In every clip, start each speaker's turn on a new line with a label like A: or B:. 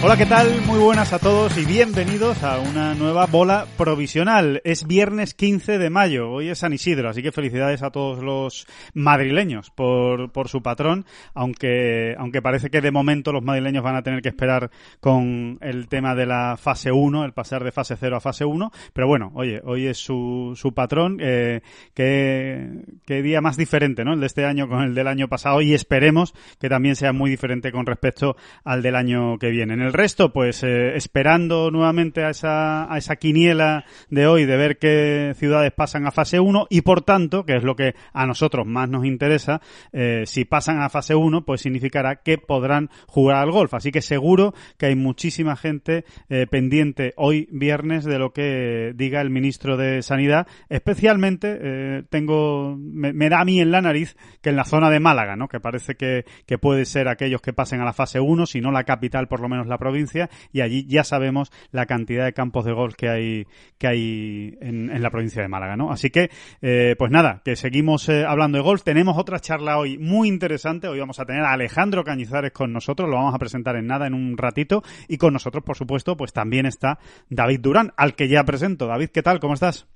A: Hola, ¿qué tal? Muy buenas a todos y bienvenidos a una nueva bola provisional. Es viernes 15 de mayo, hoy es San Isidro, así que felicidades a todos los madrileños por, por su patrón, aunque, aunque parece que de momento los madrileños van a tener que esperar con el tema de la fase 1, el pasar de fase 0 a fase 1, pero bueno, oye, hoy es su, su patrón, eh, qué, qué día más diferente, ¿no? El de este año con el del año pasado y esperemos que también sea muy diferente con respecto al del año que viene. Resto, pues eh, esperando nuevamente a esa, a esa quiniela de hoy de ver qué ciudades pasan a fase 1 y por tanto, que es lo que a nosotros más nos interesa, eh, si pasan a fase 1, pues significará que podrán jugar al golf. Así que seguro que hay muchísima gente eh, pendiente hoy viernes de lo que diga el ministro de Sanidad. Especialmente tengo, me, me da a mí en la nariz que en la zona de Málaga, ¿no? Que parece que, que puede ser aquellos que pasen a la fase 1, si no la capital, por lo menos la provincia, y allí ya sabemos la cantidad de campos de golf que hay, que hay en, en la provincia de Málaga, ¿no? Así que, eh, pues nada, que seguimos eh, hablando de golf. Tenemos otra charla hoy muy interesante. Hoy vamos a tener a Alejandro Cañizares con nosotros, lo vamos a presentar en nada, en un ratito, y con nosotros, por supuesto, pues también está David Durán, al que ya presento. David, ¿qué tal? ¿Cómo estás?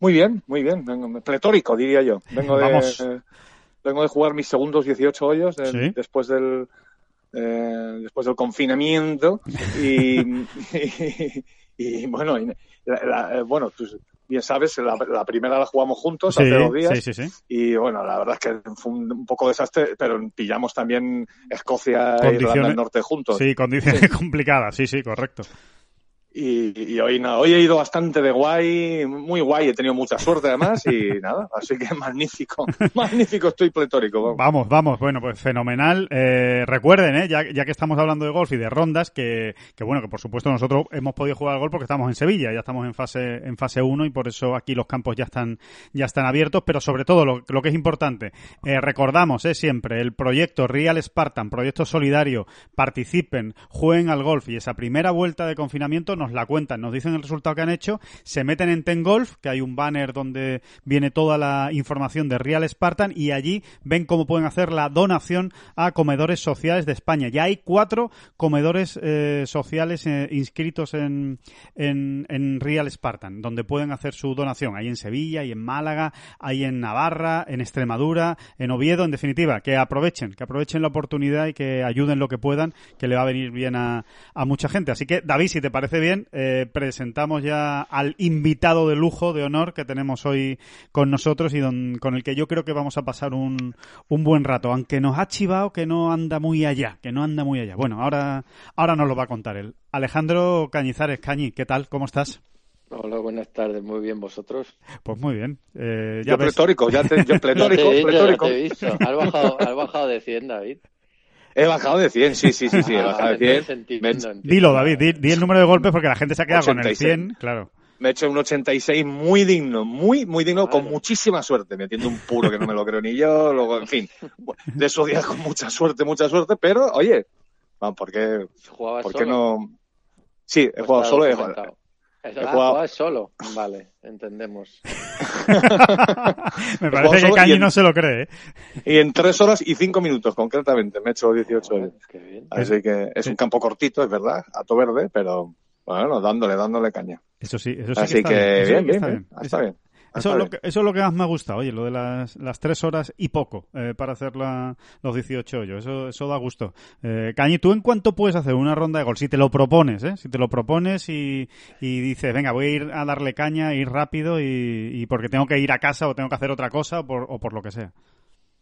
B: Muy bien, muy bien. Vengo, pletórico, diría yo. Vengo de,
A: Vamos.
B: eh, vengo de jugar mis segundos 18 hoyos eh,
A: Sí.
B: después del eh, después del confinamiento y, y, y, bueno, y la- la- eh, bueno, tú bien sabes, la, la primera la jugamos juntos hace dos días
A: sí, sí, sí.
B: y bueno, la verdad es que fue un, un poco desastre, pero pillamos también Escocia e Irlanda del Norte juntos.
A: Sí, condiciones complicadas, sí, sí, correcto.
B: Y, y hoy nada, hoy he ido bastante de guay, muy guay, he tenido mucha suerte además y nada, así que magnífico, magnífico, estoy pletórico. vamos.
A: Vamos, vamos, bueno, pues fenomenal. Eh, recuerden, eh, ya, ya que estamos hablando de golf y de rondas, que, que bueno, que por supuesto nosotros hemos podido jugar al golf porque estamos en Sevilla, ya estamos en fase, en fase 1 y por eso aquí los campos ya están, ya están abiertos, pero sobre todo lo, lo que es importante, eh, recordamos eh, siempre el proyecto Real Spartan, proyecto solidario, participen, jueguen al golf y esa primera vuelta de confinamiento nos la cuentan, nos dicen el resultado que han hecho, se meten en Ten Golf, que hay un banner donde viene toda la información de Real Spartan y allí ven cómo pueden hacer la donación a comedores sociales de España. Ya hay cuatro comedores eh, sociales eh, inscritos en, en, en Real Spartan, donde pueden hacer su donación. Hay en Sevilla, hay en Málaga, hay en Navarra, en Extremadura, en Oviedo, en definitiva, que aprovechen, que aprovechen la oportunidad y que ayuden lo que puedan, que le va a venir bien a, a mucha gente. Así que, David, si te parece bien, eh, presentamos ya al invitado de lujo, de honor, que tenemos hoy con nosotros y don- con el que yo creo que vamos a pasar un, un buen rato, aunque nos ha chivado que no anda muy allá, que no anda muy allá. Bueno, ahora, ahora nos lo va a contar él. Alejandro Cañizares, Cañi, ¿qué tal? ¿Cómo estás?
C: Hola, buenas tardes, muy bien, ¿vosotros?
A: Pues muy bien. Eh, ya
B: Yo
A: ves.
B: pletórico, ya te, yo pletórico,
C: ya te, he visto, ya
B: pletórico.
C: te he visto. ¿Has bajado, has bajado de 100, David?
B: He bajado de 100, sí, sí, sí, sí, he
C: Ah,
B: bajado de
C: entonces
B: 100.
C: entiendo,
B: Me,
C: entiendo.
A: Dilo, David, di, di el número de golpes porque la gente se ha quedado con el
B: 86.
A: 100, claro.
B: me he hecho un 86 muy digno, muy, muy digno, con muchísima suerte, metiendo un puro que no me lo creo ni yo, luego, en fin, de esos días con mucha suerte, mucha suerte, pero, oye, vamos, ¿por qué,
C: ¿Jugabas
B: por qué no? Sí, he
C: ¿O
B: jugado solo, he jugado-
C: solo. Vale, entendemos.
A: Me parece que Cañi no se lo cree, ¿eh?
B: y en tres horas y cinco minutos, concretamente, me he hecho 18 hoy.
C: Qué bien.
B: Así que es un campo cortito, es verdad, ato verde, pero bueno, dándole, dándole caña.
A: Eso sí, eso sí
B: Así
A: que está
B: que
A: bien. eso sí
B: bien,
A: que
B: bien,
A: está
B: bien,
A: bien.
B: está bien.
A: Eso es, lo que, eso es lo que más me ha gustado, oye, lo de las, las tres horas y poco eh, para hacer la, los 18 hoyos. Eso, eso da gusto. Eh, Cañi, ¿tú en cuánto puedes hacer una ronda de gol? Si te lo propones, ¿eh? Si te lo propones y, y dices, venga, voy a ir a darle caña, ir rápido y, y porque tengo que ir a casa o tengo que hacer otra cosa o por, o por lo que sea.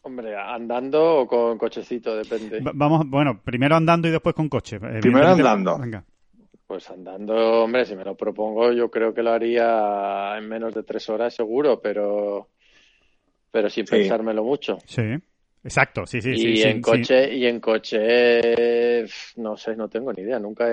C: Hombre, andando o con cochecito, depende.
A: vamos, bueno, primero andando y después con coche.
B: Primero andando.
C: Venga. Pues andando, hombre, si me lo propongo, yo creo que lo haría en menos de tres horas seguro, pero pero sin pensármelo mucho.
A: Sí. Exacto, sí, sí,
C: y
A: sí.
C: En coche, Y en coche, no sé, no tengo ni idea. Nunca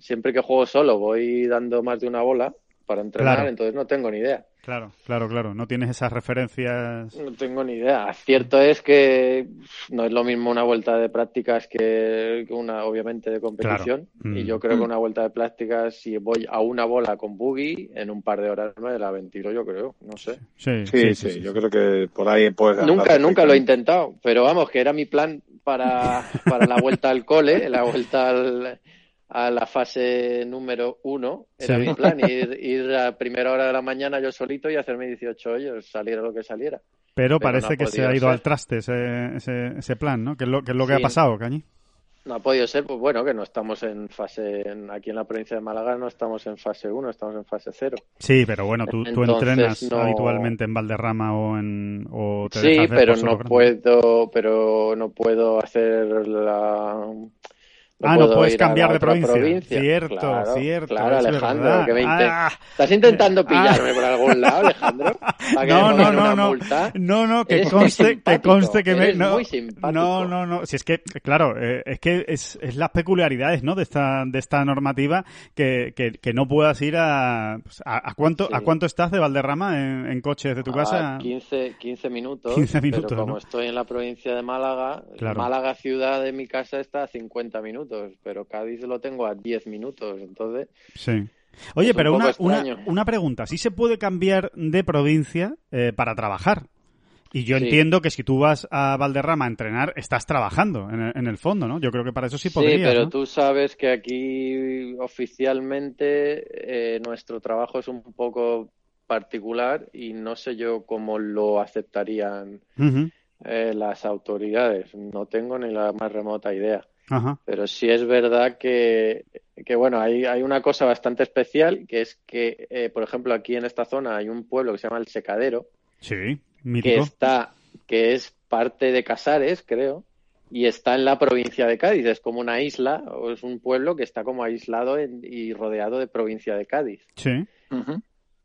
C: Siempre que juego solo voy dando más de una bola para entrenar, entonces no tengo ni idea.
A: Claro, claro, claro. No tienes esas referencias.
C: No tengo ni idea. Cierto es que no es lo mismo una vuelta de prácticas que una, obviamente, de competición. Y yo mm. creo que una vuelta de prácticas, si voy a una bola con buggy, en un par de horas me la ventilo, yo creo. No sé.
B: Sí, sí, sí. Yo creo que por ahí puedes.
C: Nunca, nunca lo he intentado. Pero vamos, que era mi plan para, para la vuelta al cole, la vuelta al a la fase número uno. Era mi plan, ir, ir, a primera hora de la mañana yo solito y hacerme 18 hoyos, saliera lo que saliera.
A: Pero, parece que se ha ido al traste ese, ese, plan, ¿no? ¿Qué es lo, es lo que ha pasado, Cañi?
C: No ha podido ser, pues bueno, que no estamos en fase, aquí en la provincia de Málaga no estamos en fase 1, estamos en fase 0.
A: Sí, pero bueno, tú, tú entrenas habitualmente en Valderrama o en... O
C: sí, pero no puedo, pero no puedo hacer la
A: ah, no puedes cambiar de provincia. Cierto, cierto.
C: Claro, Alejandro, que me ah. ¿Estás intentando pillarme por algún lado, Alejandro?
A: no, no, no, no. No, no, que conste, que conste que me. No, no, no, no. Si es que, claro, eh, es que es, es las peculiaridades, ¿no? De esta, de esta normativa que, que, que no puedas ir a. Pues, a, cuánto, ¿A cuánto estás de Valderrama en, en coche desde tu casa?
C: 15, 15 minutos.
A: 15 minutos.
C: Pero como estoy en la provincia de Málaga, Málaga ciudad de mi casa está a 50 minutos pero Cádiz lo tengo a 10 minutos, entonces...
A: Sí. Oye, pero una, una, pregunta, ¿sí se puede cambiar de provincia eh, para trabajar? Y yo entiendo que si tú vas a Valderrama a entrenar, estás trabajando en el, fondo, ¿no? Yo creo que para eso sí podrías.
C: Sí, pero tú sabes que aquí oficialmente eh, nuestro trabajo es un poco particular y no sé yo cómo lo aceptarían eh, las autoridades. No tengo ni la más remota idea. Pero sí es verdad que, que bueno, hay, hay, una cosa bastante especial, que es que, eh, por ejemplo, aquí en esta zona hay un pueblo que se llama El Secadero.
A: Sí,
C: Que está, que es parte de Casares, creo, y está en la provincia de Cádiz. Es como una isla, o es un pueblo que está como aislado y rodeado de provincia de Cádiz.
A: Sí.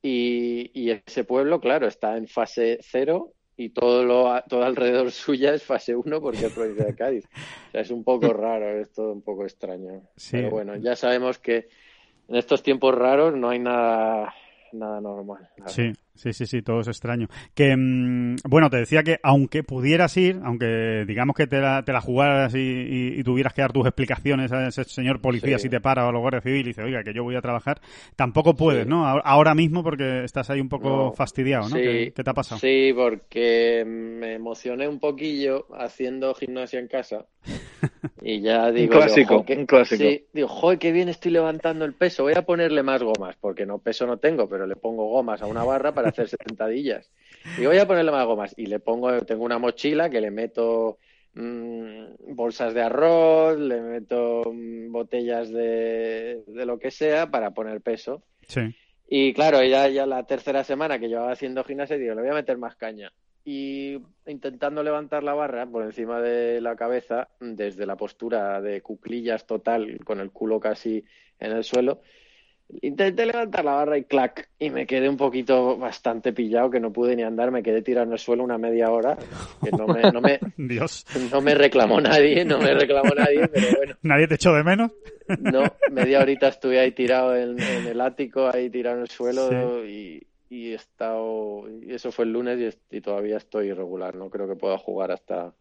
C: y, y ese pueblo, claro, está en fase cero y todo lo todo alrededor suya es fase 1 porque es provincia de Cádiz. O sea, es un poco raro, es todo un poco extraño. Pero bueno, ya sabemos que en estos tiempos raros no hay nada nada normal.
A: Sí, sí, sí, sí, todo es extraño. Que, mm, bueno, te decía que aunque pudieras ir, aunque digamos que te la, te la jugaras y, tuvieras que dar tus explicaciones a ese señor policía si te para o a los guardias civiles y dice, oiga, que yo voy a trabajar, tampoco puedes, ¿no? Ahora mismo porque estás ahí un poco fastidiado, ¿no? ¿Qué, te ha pasado?
C: Sí, porque me emocioné un poquillo haciendo gimnasia en casa. Y ya digo,
B: un clásico, un clásico.
C: Sí, digo, joder, qué bien estoy levantando el peso, voy a ponerle más gomas, porque no peso no tengo, pero le pongo gomas a una barra para hacer sentadillas. Y voy a ponerle más gomas. Y le pongo, tengo una mochila que le meto mm, bolsas de arroz, le meto mm, botellas de, de, lo que sea para poner peso.
A: Sí.
C: Y claro, ya, ya la tercera semana que llevaba haciendo gimnasia, digo, le voy a meter más caña y intentando levantar la barra por encima de la cabeza desde la postura de cuclillas total con el culo casi en el suelo intenté levantar la barra y clac y me quedé un poquito bastante pillado que no pude ni andar me quedé tirado en el suelo una media hora que no me no me,
A: Dios.
C: no me reclamó nadie no me reclamó nadie pero bueno.
A: Nadie te echó de menos
C: no media horita estuve ahí tirado en, el ático ahí tirado en el suelo y y he estado y eso fue el lunes y, todavía estoy irregular no creo que pueda jugar hasta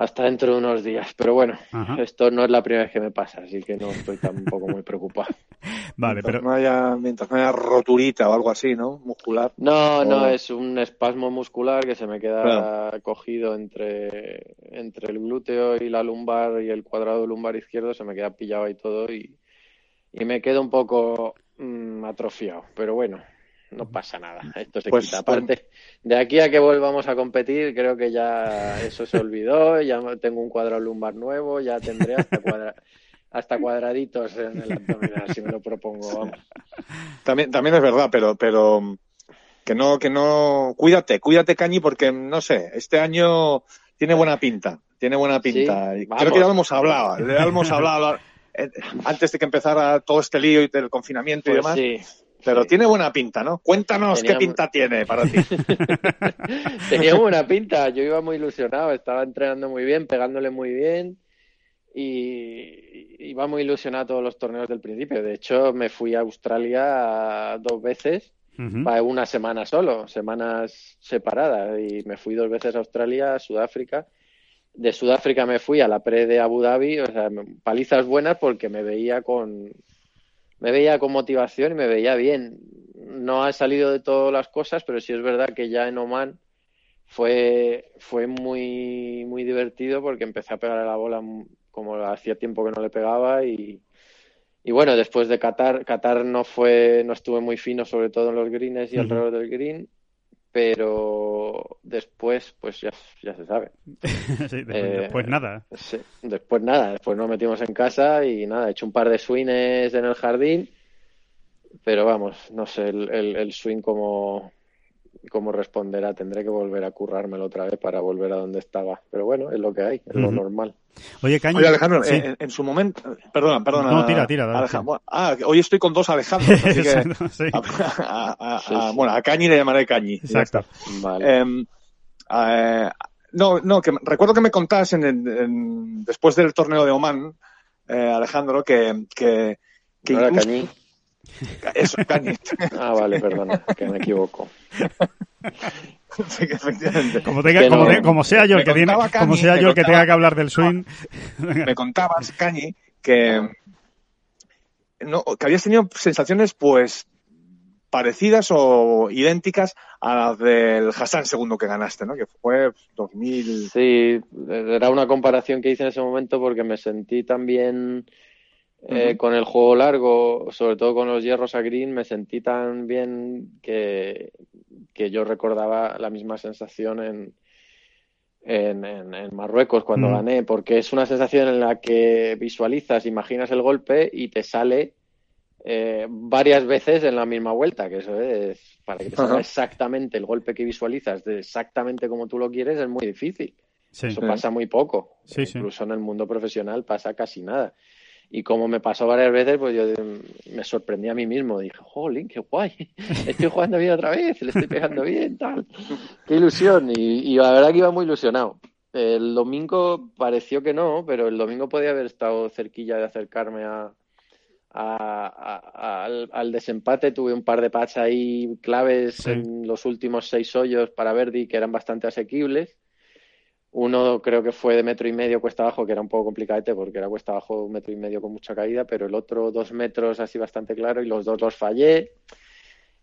C: hasta dentro de unos días. Pero bueno esto no es la primera vez que me pasa así que no estoy tampoco muy preocupado.
A: Vale
B: mientras
A: pero
B: no haya mientras no haya roturita o algo así no muscular.
C: No no es un espasmo muscular que se me queda cogido entre entre el glúteo y la lumbar y el cuadrado lumbar izquierdo se me queda pillado ahí todo y y me quedo un poco mm, atrofiado. Pero bueno no pasa nada. Esto se pues, quita. Aparte, de aquí a que volvamos a competir, creo que ya eso se olvidó. Ya tengo un cuadrado lumbar nuevo, ya tendré hasta hasta cuadraditos en el abdominal, si me lo propongo.
B: También, también es verdad, pero, pero que no, que no, cuídate, cuídate, Cañi, porque no sé, este año tiene buena pinta, tiene buena pinta. Creo que ya lo hemos hablado, ya lo hemos hablado eh, antes de que empezara todo este lío y del confinamiento y pues demás. Pero tiene buena pinta, ¿no? Cuéntanos qué pinta tiene para ti.
C: Tenía buena pinta, yo iba muy ilusionado, estaba entrenando muy bien, pegándole muy bien y iba muy ilusionado a todos los torneos del principio. De hecho, me fui a Australia dos veces, para una semana solo, semanas separadas, y me fui dos veces a Australia, a Sudáfrica. De Sudáfrica me fui a la pre de Abu Dhabi, o sea, palizas buenas porque me veía con, me veía con motivación y me veía bien. No ha salido de todas las cosas, pero sí es verdad que ya en Oman fue, fue muy, muy divertido porque empecé a pegar la bola como hacía tiempo que no le pegaba y, y bueno, después de Qatar, Qatar no fue, no estuve muy fino, sobre todo en los greens y alrededor del green, pero después, pues ya, ya se sabe.
A: sí, después, eh, nada.
C: Sí, después nada, después nos metimos en casa y nada, he hecho un par de swings en el jardín, pero vamos, no sé el, el, el swing como, cómo responderá. Tendré que volver a currármelo otra vez para volver a donde estaba. Pero bueno, es lo que hay, es lo normal.
A: Oye, Caño.
B: Oye, Alejandro, en, su momento. Perdona, perdona.
A: No, tira, tira.
B: Ah, hoy estoy con dos Alejandros, así que. bueno, a Cañi le llamaré Cañi.
A: Exacto.
C: Vale.
B: Em, eh, no, no, que recuerdo que me contabas en, después del torneo de Oman, eh, Alejandro, que. que,
C: que ¿No era Cañi?
B: Eso, Cañi.
C: ah, vale, perdona, que me equivoco.
A: Como, como, sea yo el que tiene, como sea yo que tenga que hablar del swing.
B: me contabas, Cañi, que, no, que habías tenido sensaciones, pues, parecidas o idénticas a las del Hassan segundo que ganaste, ¿no? Que fue 2000.
C: Sí, era una comparación que hice en ese momento porque me sentí también eh, con el juego largo, sobre todo con los hierros a green, me sentí tan bien que, que yo recordaba la misma sensación en, en, en, Marruecos cuando mm. gané, porque es una sensación en la que visualizas, imaginas el golpe y te sale eh, varias veces en la misma vuelta, que eso es, para que te salga exactamente el golpe que visualizas, de exactamente como tú lo quieres, es muy difícil. Eso pasa muy poco. Incluso en el mundo profesional pasa casi nada. Y como me pasó varias veces, pues yo me sorprendí a mí mismo. Dije, jolín, qué guay. Estoy jugando bien otra vez, le estoy pegando bien, tal. Qué ilusión. Y, la verdad que iba muy ilusionado. El domingo pareció que no, pero el domingo podía haber estado cerquilla de acercarme a, al, desempate. Tuve un par de pats ahí claves en los últimos seis hoyos para Verdi que eran bastante asequibles uno creo que fue de metro y medio cuesta abajo, que era un poco complicadete porque era cuesta abajo un metro y medio con mucha caída, pero el otro dos metros así bastante claro y los dos los fallé.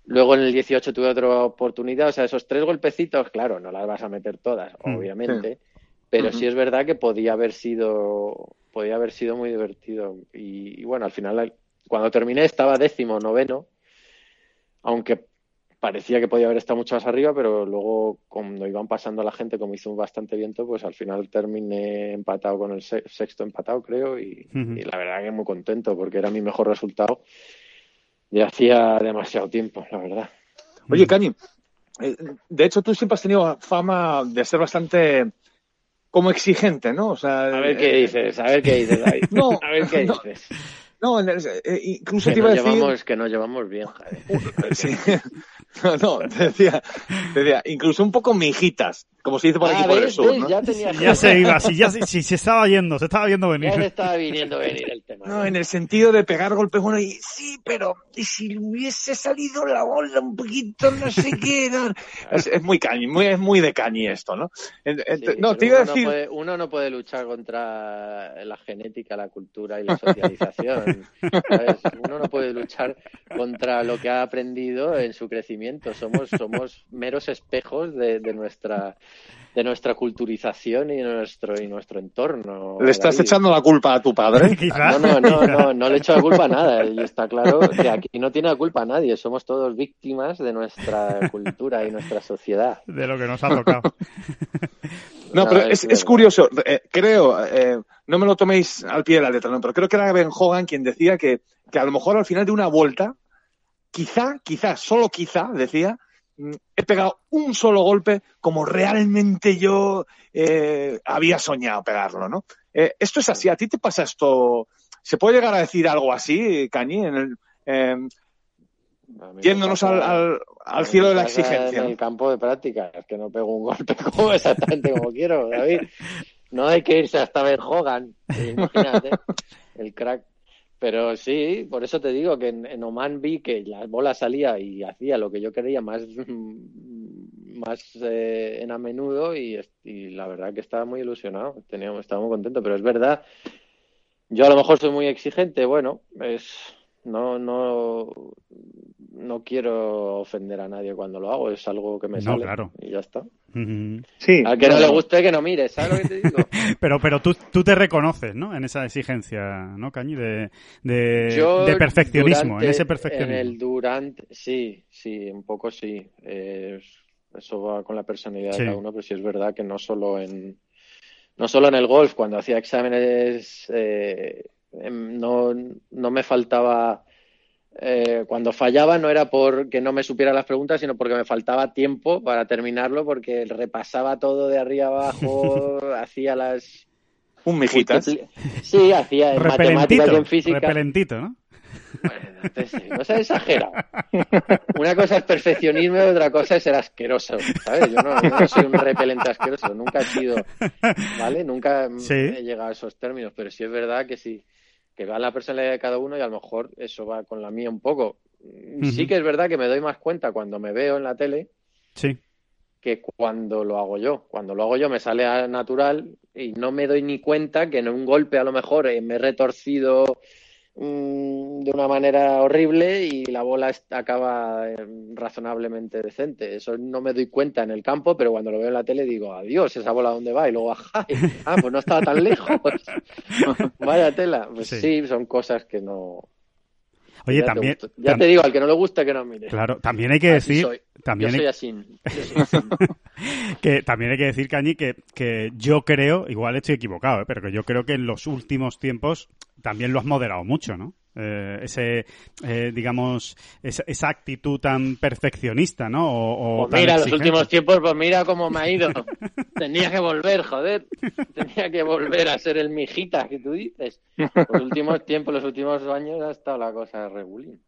C: Luego en el 18 tuve otra oportunidad, o sea, esos tres golpecitos, claro, no las vas a meter todas, hmm, obviamente, pero sí es verdad que podía haber sido, podía haber sido muy divertido. Y, y bueno, al final, cuando terminé estaba décimo, noveno, aunque parecía que podía haber estado mucho más arriba, pero luego cuando iban pasando la gente, como hizo bastante viento, pues al final terminé empatado con el sexto empatado, creo, y, la verdad que muy contento porque era mi mejor resultado y hacía demasiado tiempo, la verdad.
B: Oye, Cañi, eh, de hecho tú siempre has tenido fama de ser bastante como exigente, ¿no? O sea,
C: a ver qué eh, dices, a ver qué dices, David.
B: no,
C: a ver qué dices.
B: No, eh, incluso
C: te
B: iba a
C: decir... Llevamos, que nos llevamos bien,
B: Javier. sí. No, no, te decía, te decía, incluso un poco mijitas, como se dice por aquí ah, por el sur, ¿no?
C: Ya,
A: ya se iba, si ya si, se estaba yendo, se estaba viendo venir.
C: Ya se estaba viniendo venir el tema.
B: No, en el sentido de pegar golpes bueno y sí, pero y si hubiese salido la bola un poquito, no sé qué. Es, muy cañi, muy, es muy de cañi esto, ¿no?
C: no, te iba a decir. No puede, uno no puede luchar contra la genética, la cultura y la socialización. Uno no puede luchar contra lo que ha aprendido en su crecimiento somos, somos meros espejos de, nuestra de nuestra culturización y nuestro y nuestro entorno.
B: ¿Le estás echando la culpa a tu padre?
C: no, no, no, no, no le echo la culpa a nada. Y está claro que aquí no tiene la culpa a nadie. Somos todos víctimas de nuestra cultura y nuestra sociedad.
A: De lo que nos ha tocado.
B: no, pero es, curioso. Eh, creo, eh, no me lo toméis al pie de la letra, ¿no? pero creo que era Ben Hogan quien decía que, que a lo mejor al final de una vuelta, quizá, quizá, solo quizá, decía, he pegado un solo golpe como realmente yo eh, había soñado pegarlo, ¿no? Eh, esto es así, ¿a ti te pasa esto? ¿Se puede llegar a decir algo así, Cañi, en el, em, yéndonos al, al, cielo de la exigencia?
C: En el campo de práctica, es que no pego un golpe como exactamente como quiero, David. No hay que irse hasta Ben Hogan, imagínate, el crack pero sí, por eso te digo que en, Oman vi que la bola salía y hacía lo que yo quería más, más eh, en a menudo y, la verdad que estaba muy ilusionado, teníamos, estaba muy contento, pero es verdad, yo a lo mejor soy muy exigente, bueno, es no, no, no quiero ofender a nadie cuando lo hago, es algo que me sale y ya está.
B: Sí.
C: Al que no le guste que no mire, ¿sabes lo que te digo?
A: pero pero tú, tú te reconoces, ¿no? En esa exigencia, ¿no, Cañi? De, de, perfeccionismo, en ese perfeccionismo.
C: En el durante, sí, sí, un poco sí. eso va con la personalidad de cada uno, pero sí es verdad que no solo en no solo en el golf, cuando hacía exámenes eh, em, no, no me faltaba eh, cuando fallaba no era porque no me supiera las preguntas, sino porque me faltaba tiempo para terminarlo, porque repasaba todo de arriba abajo, hacía las...
B: Un mijitas.
C: Sí, hacía en matemáticas y en física.
A: Repelentito, ¿no?
C: Bueno, no se exagera. Una cosa es perfeccionismo y otra cosa es ser asqueroso, ¿sabes? Yo no, soy un repelente asqueroso, nunca he sido, ¿vale? Nunca he llegado a esos términos, pero sí es verdad que sí que va la personalidad de cada uno y a lo mejor eso va con la mía un poco. Sí que es verdad que me doy más cuenta cuando me veo en la tele
A: sí.
C: que cuando lo hago yo. Cuando lo hago yo me sale natural y no me doy ni cuenta que en un golpe a lo mejor eh, me he retorcido Mm, de una manera horrible y la bola acaba eh, razonablemente decente. Eso no me doy cuenta en el campo, pero cuando lo veo en la tele digo, adiós, esa bola dónde va y luego, ah, pues no estaba tan lejos. Vaya tela. Pues sí. son cosas que no,
A: Oye, también.
C: ya te digo, al que no le gusta que no mire.
A: Claro, también hay que decir. También
C: yo soy así.
A: que también hay que decir, Cañi, que, que yo creo, igual estoy equivocado, ¿eh? pero que yo creo que en los últimos tiempos también lo has moderado mucho, ¿no? Eh, ese, eh, digamos, esa, actitud tan perfeccionista, ¿no? O,
C: pues mira, los últimos tiempos, pues mira cómo me ha ido. Tenía que volver, joder. Tenía que volver a ser el mijita que tú dices. Los últimos tiempos, los últimos años ha estado la cosa regulín.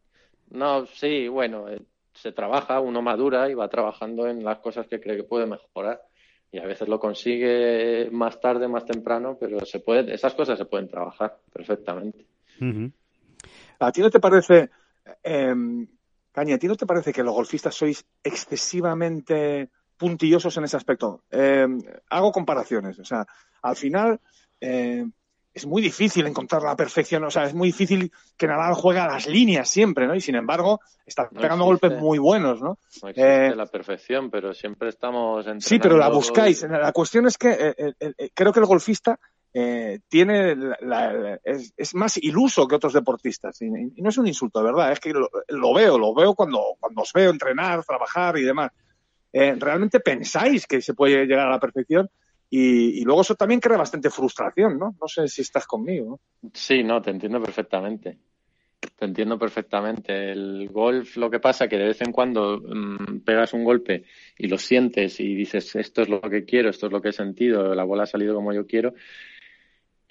C: No, sí, bueno, eh, se trabaja, uno madura y va trabajando en las cosas que cree que puede mejorar. Y a veces lo consigue más tarde, más temprano, pero se puede, esas cosas se pueden trabajar perfectamente.
B: ¿A ti no te parece, eh, Caña, a ti no te parece que los golfistas sois excesivamente puntillosos en ese aspecto? Em, hago comparaciones. O sea, al final eh, es muy difícil encontrar la perfección. O sea, es muy difícil que Nadal juegue a las líneas siempre, ¿no? Y sin embargo, está pegando golpes muy buenos, ¿no?
C: No existe eh, la perfección, pero siempre estamos
B: Sí, pero la buscáis. La cuestión es que eh, creo que el golfista eh, tiene es, más iluso que otros deportistas. Y, no es un insulto, ¿verdad? Es que lo, veo, lo veo cuando, cuando os veo entrenar, trabajar y demás. Eh, realmente pensáis que se puede llegar a la perfección y, luego eso también crea bastante frustración, ¿no? No sé si estás conmigo.
C: Sí, no, te entiendo perfectamente. Te entiendo perfectamente. El golf, lo que pasa que de vez en cuando mm, pegas un golpe y lo sientes y dices esto es lo que quiero, esto es lo que he sentido, la bola ha salido como yo quiero,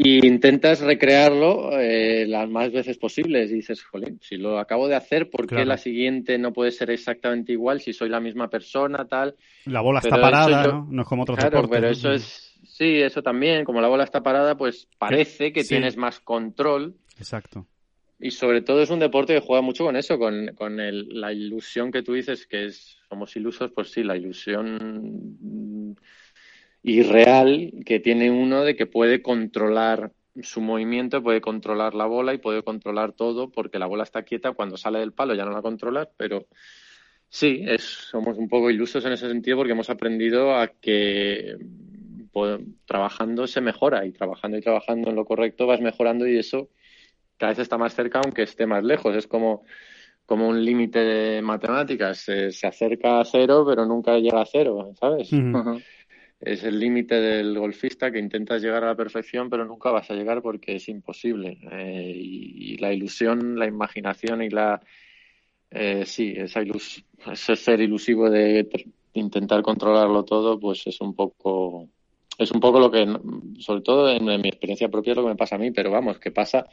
C: y intentas recrearlo eh, las más veces posibles. Y dices, jolín, si lo acabo de hacer, ¿por qué la siguiente no puede ser exactamente igual si soy la misma persona, tal?
A: La bola está parada, ¿no? No es como otro
C: Claro, pero eso es... Sí, eso también. Como la bola está parada, pues parece que tienes más control.
A: Exacto.
C: Y sobre todo es un deporte que juega mucho con eso, con, con el, la ilusión que tú dices que es, somos ilusos, pues sí, la ilusión y real que tiene uno de que puede controlar su movimiento, puede controlar la bola y puede controlar todo porque la bola está quieta. Cuando sale del palo ya no la controlas, pero Sí, es, somos un poco ilusos en ese sentido porque hemos aprendido a que pues, trabajando se mejora y trabajando y trabajando en lo correcto vas mejorando y eso cada vez está más cerca aunque esté más lejos. Es como, como un límite de matemáticas. Se, acerca a cero pero nunca llega a cero, ¿sabes? Es el límite del golfista que intentas llegar a la perfección pero nunca vas a llegar porque es imposible. Eh, y la ilusión, la imaginación y la eh, sí, esa ese ser ilusivo de intentar controlarlo todo, pues es un poco, es un poco lo que, sobre todo en, mi experiencia propia, es lo que me pasa a mí, pero vamos, que pasa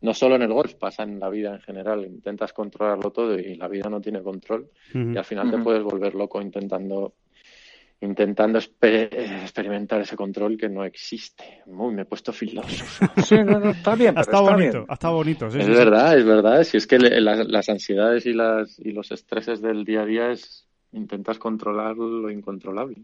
C: no solo en el golf, pasa en la vida en general. Intentas controlarlo todo y la vida no tiene control y al final te puedes volver loco intentando intentando experimentar ese control que no existe. Muy, me he puesto filósofo.
B: Sí, está bien.
A: estado bonito, estado bonito.
C: es verdad, es verdad. Si es que las, ansiedades y, las, y los estreses del día a día es intentas controlar lo incontrolable.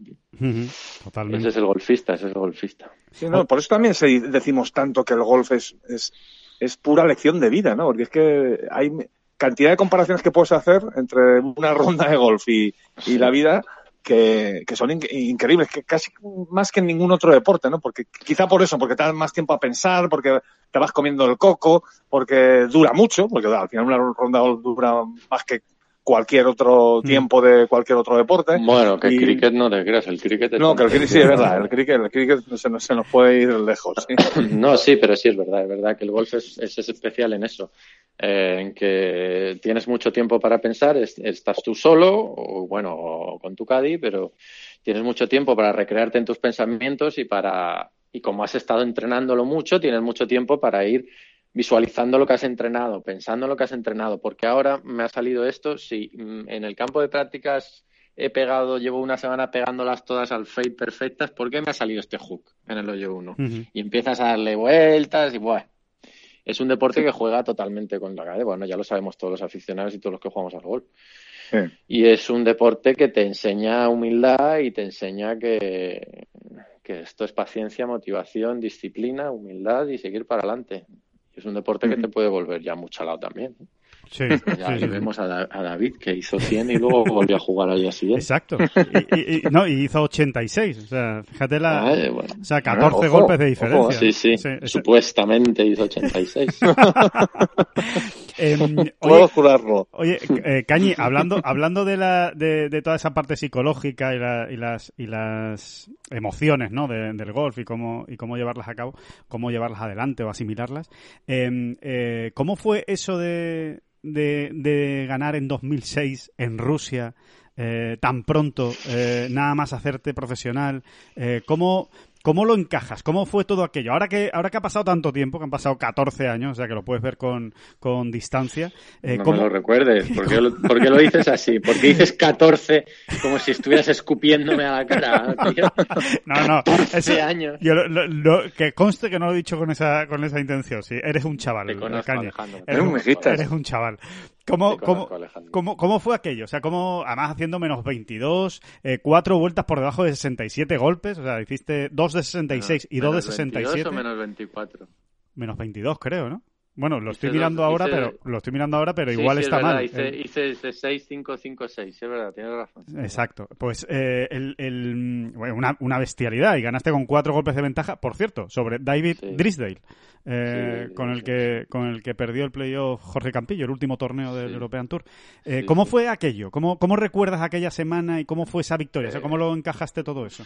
A: totalmente.
C: Ese es el golfista, ese es el golfista.
B: Sí, no, por eso también decimos tanto que el golf es, es, es pura lección de vida, ¿no? Porque es que hay cantidad de comparaciones que puedes hacer entre una ronda de golf y, y la vida que, son increíbles, que casi más que en ningún otro deporte, ¿no? Porque quizá por eso, porque te das más tiempo a pensar, porque te vas comiendo el coco, porque dura mucho, porque al final una ronda dura más que cualquier otro mm. tiempo de cualquier otro deporte.
C: Bueno, que el cricket no te creas, el cricket...
B: No, que el cricket sí es verdad, el cricket, el cricket se, nos, se nos puede ir lejos.
C: no, sí, pero sí es verdad, es verdad que el golf es, es especial en eso. Eh, en que tienes mucho tiempo para pensar, estás tú solo o bueno, o con tu caddy, pero tienes mucho tiempo para recrearte en tus pensamientos y para y como has estado entrenándolo mucho, tienes mucho tiempo para ir visualizando lo que has entrenado, pensando en lo que has entrenado, porque ahora me ha salido esto, si mm, en el campo de prácticas he pegado, llevo una semana pegándolas todas al fade perfectas, ¿por qué me ha salido este hook en el hoyo 1? Y empiezas a darle vueltas y bueno, es un deporte que juega totalmente con la cadera. Bueno, ya lo sabemos todos los aficionados y todos los que jugamos al golf. Y es un deporte que te enseña humildad y te enseña que, que esto es paciencia, motivación, disciplina, humildad y seguir para adelante. Es un deporte que te puede volver ya muy chalado también.
A: Sí,
C: ya vemos a, David que hizo 100 y luego volvió a jugar al día siguiente.
A: Exacto. Y, no, y hizo 86. O sea, fíjate la. O sea, 14 golpes de diferencia.
C: sí, sí, Supuestamente hizo 86.
B: eh, Puedo jurarlo.
A: Oye, eh, Cañi, hablando, hablando de, la, de, de, toda esa parte psicológica y, la, y, las, y las emociones ¿no? del golf y cómo, y cómo llevarlas a cabo, cómo llevarlas adelante o asimilarlas, em, eh, ¿cómo fue eso de de, de ganar en 2006 en Rusia eh, tan pronto, eh, nada más hacerte profesional? Eh, ¿Cómo, ¿Cómo lo encajas? ¿Cómo fue todo aquello? Ahora que, ahora que ha pasado tanto tiempo, que han pasado 14 años, o sea que lo puedes ver con, con distancia.
C: Eh, no me lo recuerdes. ¿Por qué, lo, ¿Por qué, lo, dices así? ¿Por qué dices 14 como si estuvieras escupiéndome a la cara?
A: No, no.
C: Ese año.
A: Yo, lo, que conste que no lo he dicho con esa, con esa intención. Sí, eres un chaval.
C: Te conozco,
A: Eres un, eres un chaval. ¿Cómo, cómo, cómo, cómo, fue aquello? O sea, ¿cómo, además haciendo menos 22, eh, cuatro vueltas por debajo de 67 golpes? O sea, hiciste dos de 66 y dos de 67.
C: o menos 24?
A: Menos 22, creo, ¿no? Bueno, lo estoy mirando ahora, pero lo estoy mirando ahora, pero igual está mal.
C: Hice, eh, hice 6, 5, 5, 6, es verdad, tienes razón.
A: Exacto. Pues eh, el, el, bueno, una, una, bestialidad y ganaste con cuatro golpes de ventaja, por cierto, sobre David Drisdale, eh, con el que con el que perdió el playoff Jorge Campillo, el último torneo del European Tour. Eh, ¿Cómo fue aquello? ¿Cómo, ¿Cómo recuerdas aquella semana y cómo fue esa victoria? O sea, ¿Cómo lo encajaste todo eso?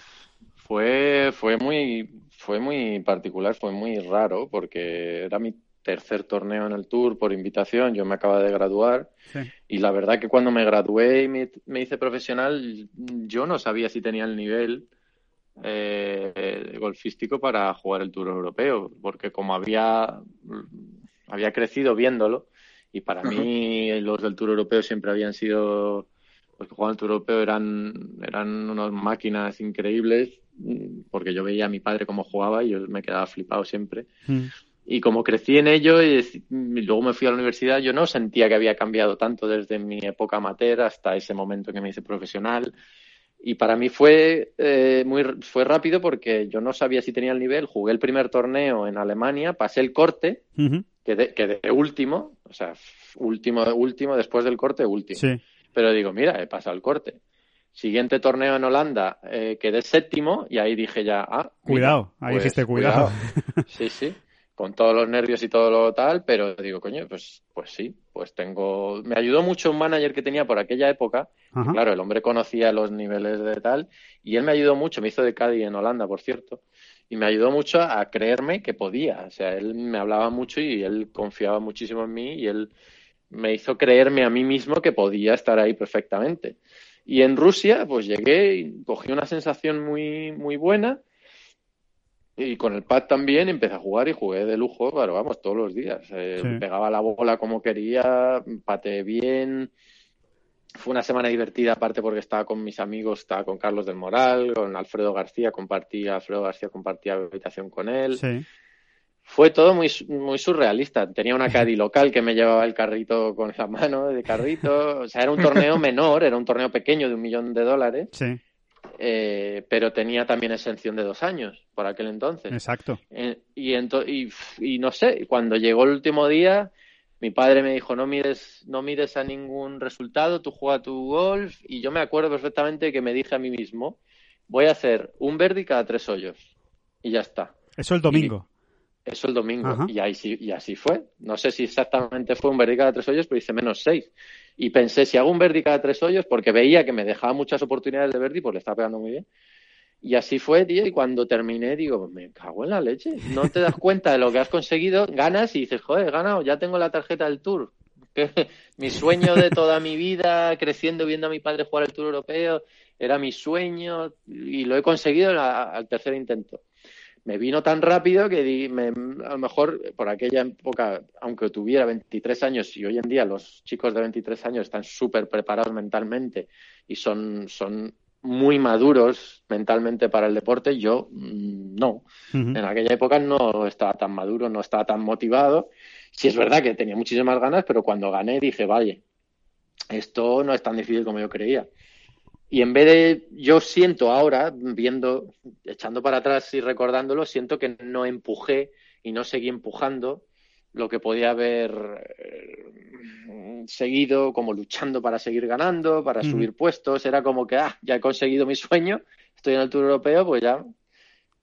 C: Fue, fue muy, fue muy particular, fue muy raro porque era mi tercer torneo en el Tour por invitación, yo me acaba de graduar y la verdad que cuando me gradué y me, hice profesional, yo no sabía si tenía el nivel eh, golfístico para jugar el Tour Europeo, porque como había, había crecido viéndolo y para mí los del Tour Europeo siempre habían sido los que jugaban el Tour Europeo eran, eran unas máquinas increíbles, porque yo veía a mi padre cómo jugaba y yo me quedaba flipado siempre. Mm. Y como crecí en ello y, luego me fui a la universidad, yo no sentía que había cambiado tanto desde mi época amateur hasta ese momento que me hice profesional. Y para mí fue, eh, muy, fue rápido porque yo no sabía si tenía el nivel. Jugué el primer torneo en Alemania, pasé el corte, que quedé, último, o sea, último, último, después del corte, último. pero digo, mira, he pasado el corte. Siguiente torneo en Holanda, eh, quedé séptimo y ahí dije ya, ah,
A: cuidado, ahí pues, dijiste cuidado.
C: Sí, sí, con todos los nervios y todo lo tal, pero digo, coño, pues, pues sí, pues tengo. Me ayudó mucho un manager que tenía por aquella época. Claro, el hombre conocía los niveles de tal y él me ayudó mucho, me hizo de Cádiz en Holanda, por cierto, y me ayudó mucho a creerme que podía. O sea, él me hablaba mucho y él confiaba muchísimo en mí y él me hizo creerme a mí mismo que podía estar ahí perfectamente. Y en Rusia, pues llegué y cogí una sensación muy, muy buena. Y con el pad también empecé a jugar y jugué de lujo, pero vamos, todos los días. Eh, pegaba la bola como quería, pateé bien. Fue una semana divertida, aparte porque estaba con mis amigos, estaba con Carlos del Moral, con Alfredo García, compartía, Alfredo García compartía habitación con él. Sí fue todo muy, muy surrealista. Tenía una Caddy local que me llevaba el carrito con la mano de carrito. O sea, era un torneo menor, era un torneo pequeño de un millón de dólares. Sí. Eh, pero tenía también exención de dos años por aquel entonces.
A: Exacto.
C: Eh, y, y, y, no sé, cuando llegó el último día, mi padre me dijo, no mires, no mires a ningún resultado, tú juega tu golf. Y yo me acuerdo perfectamente que me dije a mí mismo, voy a hacer un verde cada tres hoyos. Y ya está.
A: Eso el domingo.
C: Eso el domingo. Y, ahí sí, y así fue. No sé si exactamente fue un verdi cada tres hoyos, pero hice menos seis. Y pensé, si hago un verdi cada tres hoyos, porque veía que me dejaba muchas oportunidades de verdi, pues le estaba pegando muy bien. Y así fue, tío, y cuando terminé digo, me cago en la leche. No te das cuenta de lo que has conseguido, ganas y dices, joder, he ganado, ya tengo la tarjeta del Tour. mi sueño de toda mi vida, creciendo viendo a mi padre jugar el Tour Europeo, era mi sueño y lo he conseguido al tercer intento me vino tan rápido que a lo mejor por aquella época, aunque tuviera 23 años y hoy en día los chicos de 23 años están súper preparados mentalmente y son, son muy maduros mentalmente para el deporte, yo mm, no. En aquella época no estaba tan maduro, no estaba tan motivado. Sí es verdad que tenía muchísimas ganas, pero cuando gané dije, vaya, esto no es tan difícil como yo creía. Y en vez de, yo siento ahora, viendo, echando para atrás y recordándolo, siento que no empujé y no seguí empujando lo que podía haber eh, seguido, como luchando para seguir ganando, para subir puestos. Era como que, ah, ya he conseguido mi sueño, estoy en el Tour Europeo, pues ya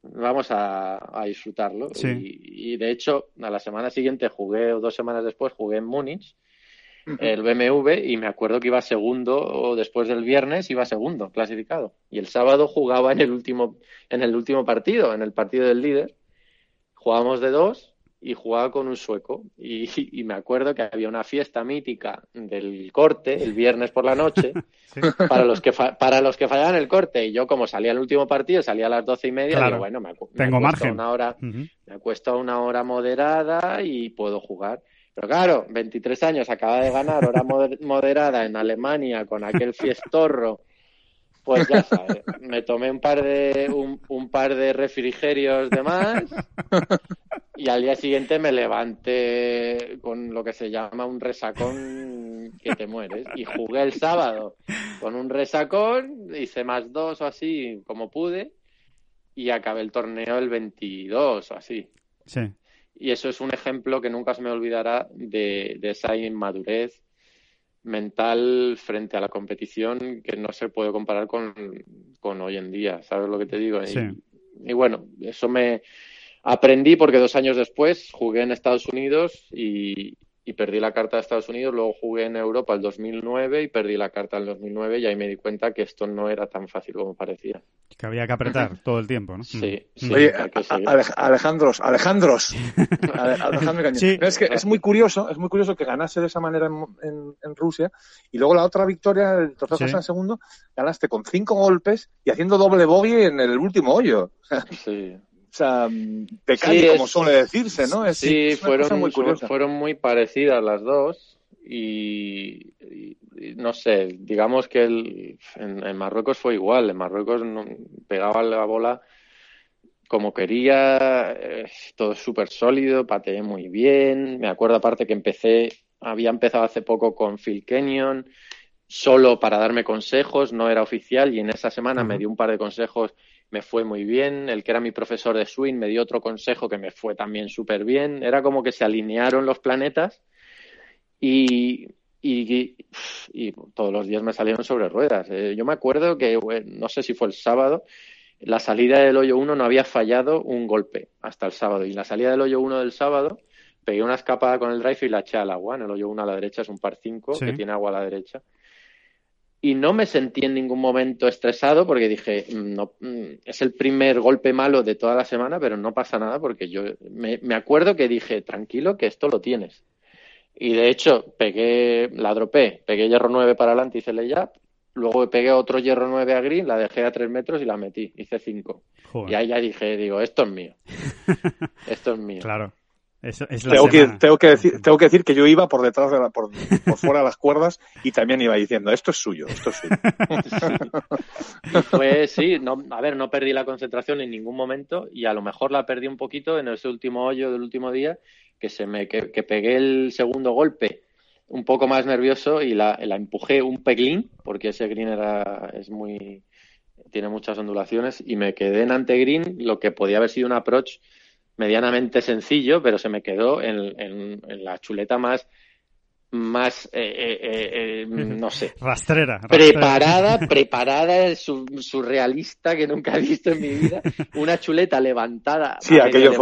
C: vamos a, disfrutarlo. Y, y, de hecho, a la semana siguiente jugué, o dos semanas después, jugué en Múnich el BMW y me acuerdo que iba segundo o después del viernes iba segundo clasificado. Y el sábado jugaba en el último en el último partido en el partido del líder. Jugábamos de dos y jugaba con un sueco. Y, me acuerdo que había una fiesta mítica del corte el viernes por la noche para los que para los que fallaban el corte. Y yo como salía el último partido salía a las doce y media digo, bueno me,
A: tengo margen
C: una hora me acuesto una hora moderada y puedo jugar pero claro, 23 años, acaba de ganar hora moderada en Alemania con aquel fiestorro. Pues ya sabes, me tomé un par de un, par de refrigerios de más y al día siguiente me levanté con lo que se llama un resacón que te mueres y jugué el sábado con un resacón, hice más dos o así como pude y acabé el torneo el 22 o así.
A: Sí.
C: Y eso es un ejemplo que nunca se me olvidará de, esa inmadurez mental frente a la competición que no se puede comparar con, hoy en día, ¿sabes lo que te digo? Y, bueno, eso me aprendí porque dos años después jugué en Estados Unidos y, y perdí la carta de Estados Unidos, luego jugué en Europa el 2009 y perdí la carta el 2009 y ahí me di cuenta que esto no era tan fácil como parecía.
A: Que había que apretar todo el tiempo, ¿no?
C: Sí.
B: sí Oye, Alejandros, Alejandros, Alejandro Es que es muy curioso, es muy curioso que ganase de esa manera en, en, Rusia y luego la otra victoria, el trofeo sí. San segundo, ganaste con cinco golpes y haciendo doble bogey en el último hoyo.
C: sí.
B: O sea, de calle, como suele decirse, ¿no?
C: sí, fueron, muy fueron muy parecidas las dos y, no sé, digamos que el, en, Marruecos fue igual. En Marruecos no, pegaba la bola como quería, eh, todo súper sólido, pateé muy bien. Me acuerdo aparte que empecé, había empezado hace poco con Phil Kenyon, solo para darme consejos, no era oficial y en esa semana me dio un par de consejos me fue muy bien. El que era mi profesor de swing me dio otro consejo que me fue también súper bien. Era como que se alinearon los planetas y, y, y, todos los días me salieron sobre ruedas. Eh, yo me acuerdo que, no sé si fue el sábado, la salida del hoyo 1 no había fallado un golpe hasta el sábado. Y la salida del hoyo 1 del sábado pegué una escapada con el drive y la eché al agua. En el hoyo 1 a la derecha es un par 5 que tiene agua a la derecha. Y no me sentí en ningún momento estresado porque dije, mm, no, mm, es el primer golpe malo de toda la semana, pero no pasa nada porque yo me, me acuerdo que dije, tranquilo, que esto lo tienes. Y de hecho, pegué, la dropé, pegué hierro 9 para adelante, hice layup, luego pegué otro hierro 9 a green, la dejé a 3 metros y la metí, hice 5. Y ahí ya dije, digo, esto es mío. esto es mío.
A: Claro
B: tengo, que, tengo, que decir, tengo que decir que yo iba por detrás de la, por, fuera de las cuerdas y también iba diciendo esto es suyo, esto es suyo.
C: Pues sí, no, a ver, no perdí la concentración en ningún momento y a lo mejor la perdí un poquito en ese último hoyo del último día que se me que, pegué el segundo golpe un poco más nervioso y la, la empujé un peglín porque ese green era es muy tiene muchas ondulaciones y me quedé en ante green lo que podía haber sido un approach medianamente sencillo, pero se me quedó en, la chuleta más más, eh, eh, eh, no sé.
A: Rastrera.
C: Preparada, preparada, surrealista que nunca he visto en mi vida. Una chuleta levantada.
B: Sí, aquello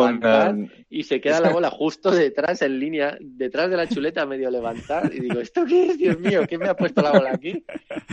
C: Y se queda la bola justo detrás, en línea, detrás de la chuleta, medio levantar. Y digo, ¿esto qué es, Dios mío? ¿Quién me ha puesto la bola aquí?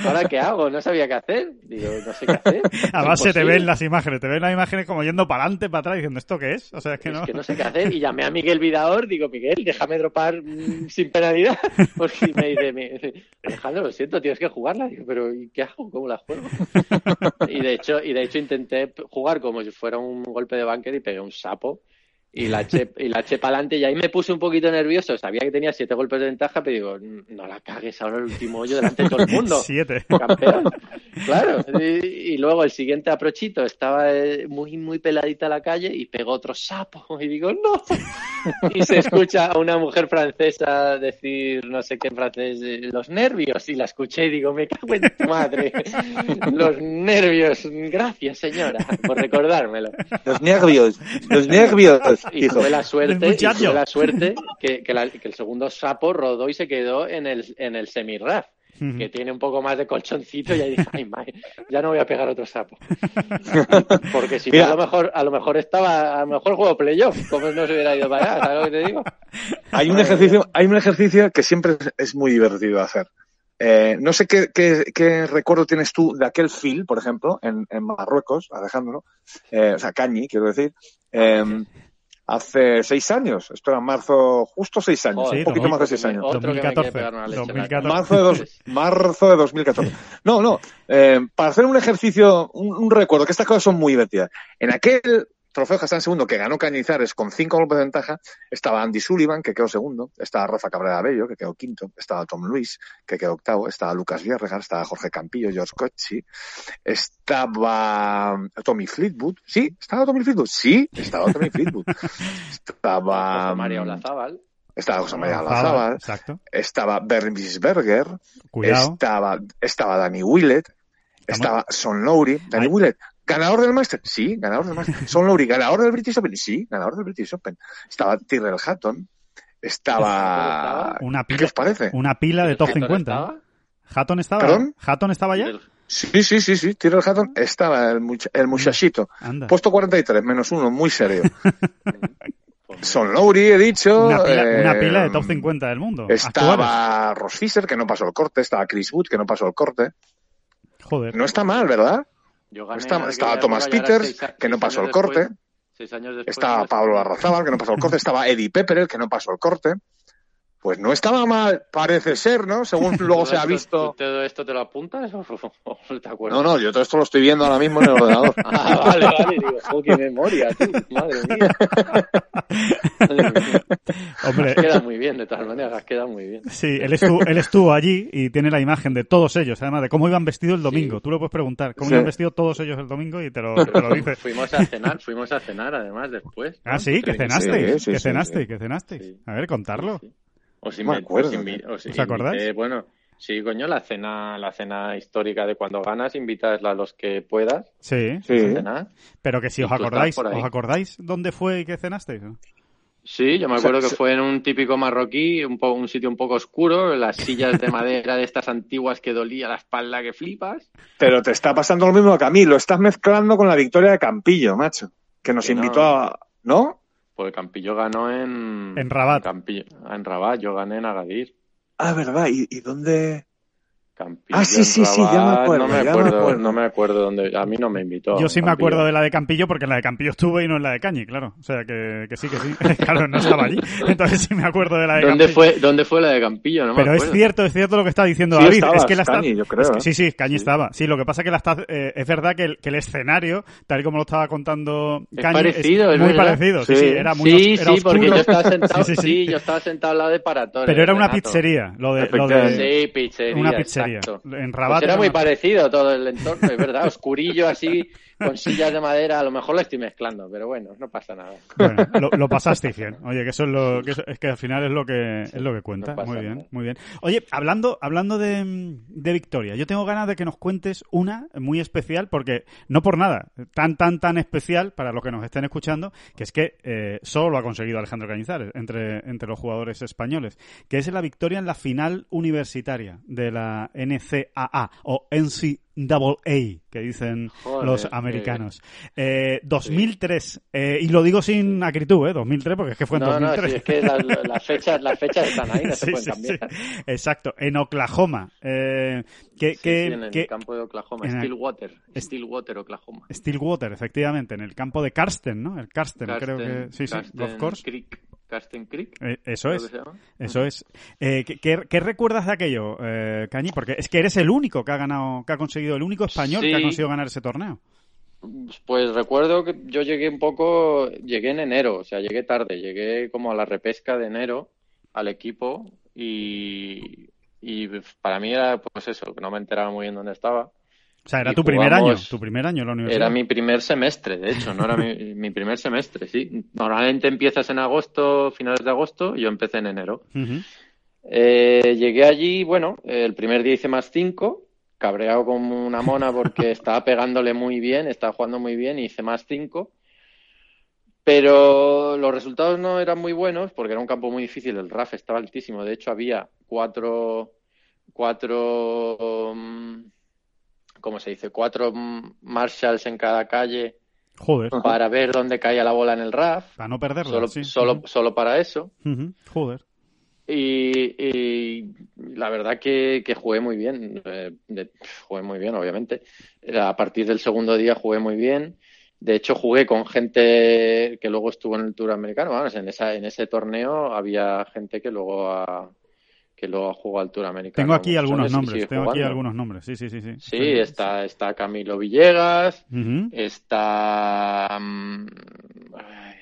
C: ¿Ahora qué hago? No sabía qué hacer. Digo, no sé qué hacer.
A: Además se te ven las imágenes, te ven las imágenes como yendo para adelante, para atrás, diciendo, ¿esto qué es? O sea, es que no.
C: Es que no sé qué hacer. Y llamé a Miguel Vidador, digo, Miguel, déjame dropar mm, sin penalidad. Porque me dice, me Alejandro, lo siento, tienes que jugarla. Digo, pero ¿y qué hago? ¿Cómo la juego? y de hecho, y de hecho intenté jugar como si fuera un golpe de banker y pegué un sapo y la eché, y la eché para adelante y ahí me puse un poquito nervioso. Sabía que tenía siete golpes de ventaja, pero digo, no la cagues ahora el último hoyo delante de todo el mundo.
A: siete.
C: Campeón. Claro. Y, luego el siguiente aprochito estaba eh, muy, muy peladita la calle y pegó otro sapo. Y digo, no. Y se escucha a una mujer francesa decir, no sé qué en francés, eh, los nervios. Y la escuché y digo, me cago en tu madre. Los nervios. Gracias, señora, por recordármelo.
B: Los nervios. Los nervios.
C: Y tuve la suerte, la suerte que, el segundo sapo rodó y se quedó en el, en el semi-raf que tiene un poco más de colchoncito y ahí dije, ay, ya no voy a pegar otro sapo. Porque si no, a lo mejor, a lo mejor estaba, a lo mejor juego playoff, como no se hubiera ido para allá, ¿sabes lo que te digo?
B: Hay un ejercicio, hay un ejercicio que siempre es muy divertido hacer. Eh, no sé qué, qué, recuerdo tienes tú de aquel fil, por ejemplo, en, en Marruecos, Alejandro, eh, o sea, Cañi, quiero decir, eh, hace seis años. Esto era marzo, justo seis años, un poquito más de seis años.
A: 2014.
B: Marzo, de dos, marzo de 2014. No, no, eh, para hacer un ejercicio, un, recuerdo, que estas cosas son muy divertidas. En aquel trofeo en segundo, que ganó Cañizares con cinco golpes de ventaja, estaba Andy Sullivan, que quedó segundo, estaba Rafa Cabrera Bello, que quedó quinto, estaba Tom Luis, que quedó octavo, estaba Lucas Vierregar, estaba Jorge Campillo, George Cocci, estaba Tommy Fleetwood, sí, estaba Tommy Fleetwood, sí, estaba Tommy Fleetwood, estaba
C: María Olazábal.
B: Estaba José María Olazábal, estaba Bernice Berger, estaba, estaba Danny Willett, estaba Son Lowry, Danny Willett, ¿Ganador del Master? Sí, ganador del Master. Son Lowry, ¿ganador del British Open? Sí, ganador del British Open. Estaba Tyrrell Hatton. Estaba...
A: Una pila,
B: ¿Qué os parece?
A: Una pila de top 50. ¿Hatton estaba? ¿Perdón? ¿Hatton estaba ya?
B: Sí, sí, sí, sí. Tyrrell Hatton estaba, el, el muchachito. Puesto 43, menos uno, muy serio. Son Lowry, he dicho.
A: Una pila, de top 50 del mundo.
B: Estaba Ross Fisher, que no pasó el corte. Estaba Chris Wood, que no pasó el corte.
A: Joder.
B: No está mal, ¿verdad? Estaba, Thomas Peters, que no pasó el corte. estaba Pablo Arrazábal, que no pasó el corte. Estaba Eddie Pepper, que no pasó el corte. Pues no estaba mal, parece ser, ¿no? Según luego se ha visto.
C: ¿Todo esto te lo apuntas o, te acuerdas?
B: No, no, yo todo esto lo estoy viendo ahora mismo en el ordenador.
C: ah, vale, vale, digo, oh, qué memoria, tú, madre mía. Hombre. Queda muy bien, de todas maneras, queda muy bien.
A: Sí, él estuvo, él estuvo allí y tiene la imagen de todos ellos, además de cómo iban vestidos el domingo. Tú lo puedes preguntar, cómo iban vestidos todos ellos el domingo y te lo, te lo dice.
C: fuimos a cenar, fuimos a cenar además después.
A: Ah, sí, que cenaste, que cenaste, que cenaste. A ver, contarlo.
C: O si me, acuerdo.
A: ¿Os acordáis?
C: bueno, sí, coño, la cena, la cena histórica de cuando ganas, invitas a los que puedas.
A: Sí, sí. Pero que si os acordáis, ¿os acordáis dónde fue y qué cenasteis?
C: Sí, yo me acuerdo que fue en un típico marroquí, un, un sitio un poco oscuro, las sillas de madera de estas antiguas que dolía la espalda que flipas.
B: Pero te está pasando lo mismo que a mí, lo estás mezclando con la victoria de Campillo, macho, que nos invitó a... ¿No?
C: Pues Campillo ganó en...
A: En Rabat.
C: En, Rabat, yo gané en Agadir.
B: Ah, ¿verdad? ¿Y, y dónde...?
C: Campillo. Ah,
B: sí, sí, sí, ya me acuerdo.
C: No me acuerdo, no me acuerdo dónde. A mí no me invitó.
A: Yo sí me acuerdo de la de Campillo porque en la de Campillo estuve y no en la de Cañi, claro. O sea que, que sí, que sí. claro, no estaba allí. Entonces sí me acuerdo de la de
C: ¿Dónde
A: Campillo.
C: Fue, ¿Dónde fue la de Campillo? No
A: Pero es cierto, es cierto lo que está diciendo David. es que la está...
B: Cañi, yo creo.
A: sí, sí, Cañi estaba. Sí, lo que pasa es que la está, eh, es verdad que el, que el, escenario, tal y como lo estaba contando
C: es
A: Cañi,
C: parecido,
A: es muy parecido. Sí, sí, era muy
C: Sí,
A: era
C: sí, porque yo estaba sentado, sí, sí, yo estaba sentado al lado de Paratore.
A: Pero era una pizzería, lo de
C: Sí, pizzería.
A: Una pizzería. En Rabat.
C: Pues era muy parecido todo el entorno, es verdad, oscurillo así, con sillas de madera, a lo mejor lo estoy mezclando, pero bueno, no pasa nada.
A: Bueno, lo, lo pasaste bien. Oye, que eso es lo que, es que al final es lo que es lo que cuenta.
C: no
A: muy bien,
C: nada.
A: muy bien. Oye, hablando hablando de, de Victoria, yo tengo ganas de que nos cuentes una muy especial porque no por nada, tan tan tan especial para los que nos estén escuchando, que es que eh, solo lo ha conseguido Alejandro Cañizares entre entre los jugadores españoles, que es la victoria en la final universitaria de la NCAA o NCAA Double A, que dicen
C: Joder,
A: los americanos. Eh, 2003, eh, y lo digo sin acritud, ¿eh? 2003, porque es que fue en
C: No, no,
A: 2003.
C: sí, es que las las fechas, las fechas están ahí, no se
A: Sí,
C: pueden
A: sí,
C: cambiar.
A: sí. Exacto, en Oklahoma. Eh, que,
C: Sí,
A: que,
C: sí, en el
A: que-
C: campo de Oklahoma,
A: en
C: Stillwater, Stillwater, Oklahoma.
A: Stillwater, efectivamente, en el campo de Karsten, ¿no? El Karsten, creo que. Sí, sí,
C: Karsten
A: Golf Course.
C: Creek, Karsten Creek.
A: Eh, eso es. Eso es. Eh, ¿qué, recuerdas de aquello, eh, Cañi? Porque es que eres el único que ha ganado, que ha conseguido, el único español que ha conseguido ganar ese torneo.
C: Pues recuerdo que yo llegué un poco, llegué en enero, o sea, llegué tarde, llegué como a la repesca de enero al equipo y, y para mí era pues eso, que no me enteraba muy bien dónde estaba.
A: O sea, era tu primer año, tu primer año en la universidad.
C: Era mi primer semestre, de hecho, no era mi, mi primer semestre, sí. Normalmente empiezas en agosto, finales de agosto, yo empecé en enero. Eh, llegué allí, bueno, el primer día hice más 5, cabreado como una mona porque estaba pegándole muy bien, estaba jugando muy bien hice más 5. Pero los resultados no eran muy buenos porque era un campo muy difícil, el RAF estaba altísimo. De hecho, había cuatro, cuatro, mm, ¿cómo se dice? Cuatro mm, marshals en cada calle
A: Joder,
C: para ver dónde caía la bola en el RAF.
A: para no perderla.
C: Solo,
A: sí.
C: solo, solo para eso.
A: Joder.
C: Y, y la verdad que, que jugué muy bien. eh, de- jugué muy bien, obviamente. A partir del segundo día jugué muy bien. De hecho, jugué con gente que luego estuvo en el Tour americano. Vamos, en, esa, en ese torneo había gente que luego ha, que luego jugó al Tour americano.
A: Tengo aquí algunos nombres, tengo aquí
C: jugando.
A: algunos nombres. Sí, sí, sí. Sí,
C: Sí, está, está Camilo Villegas,
A: Ujú.
C: está mm, ay,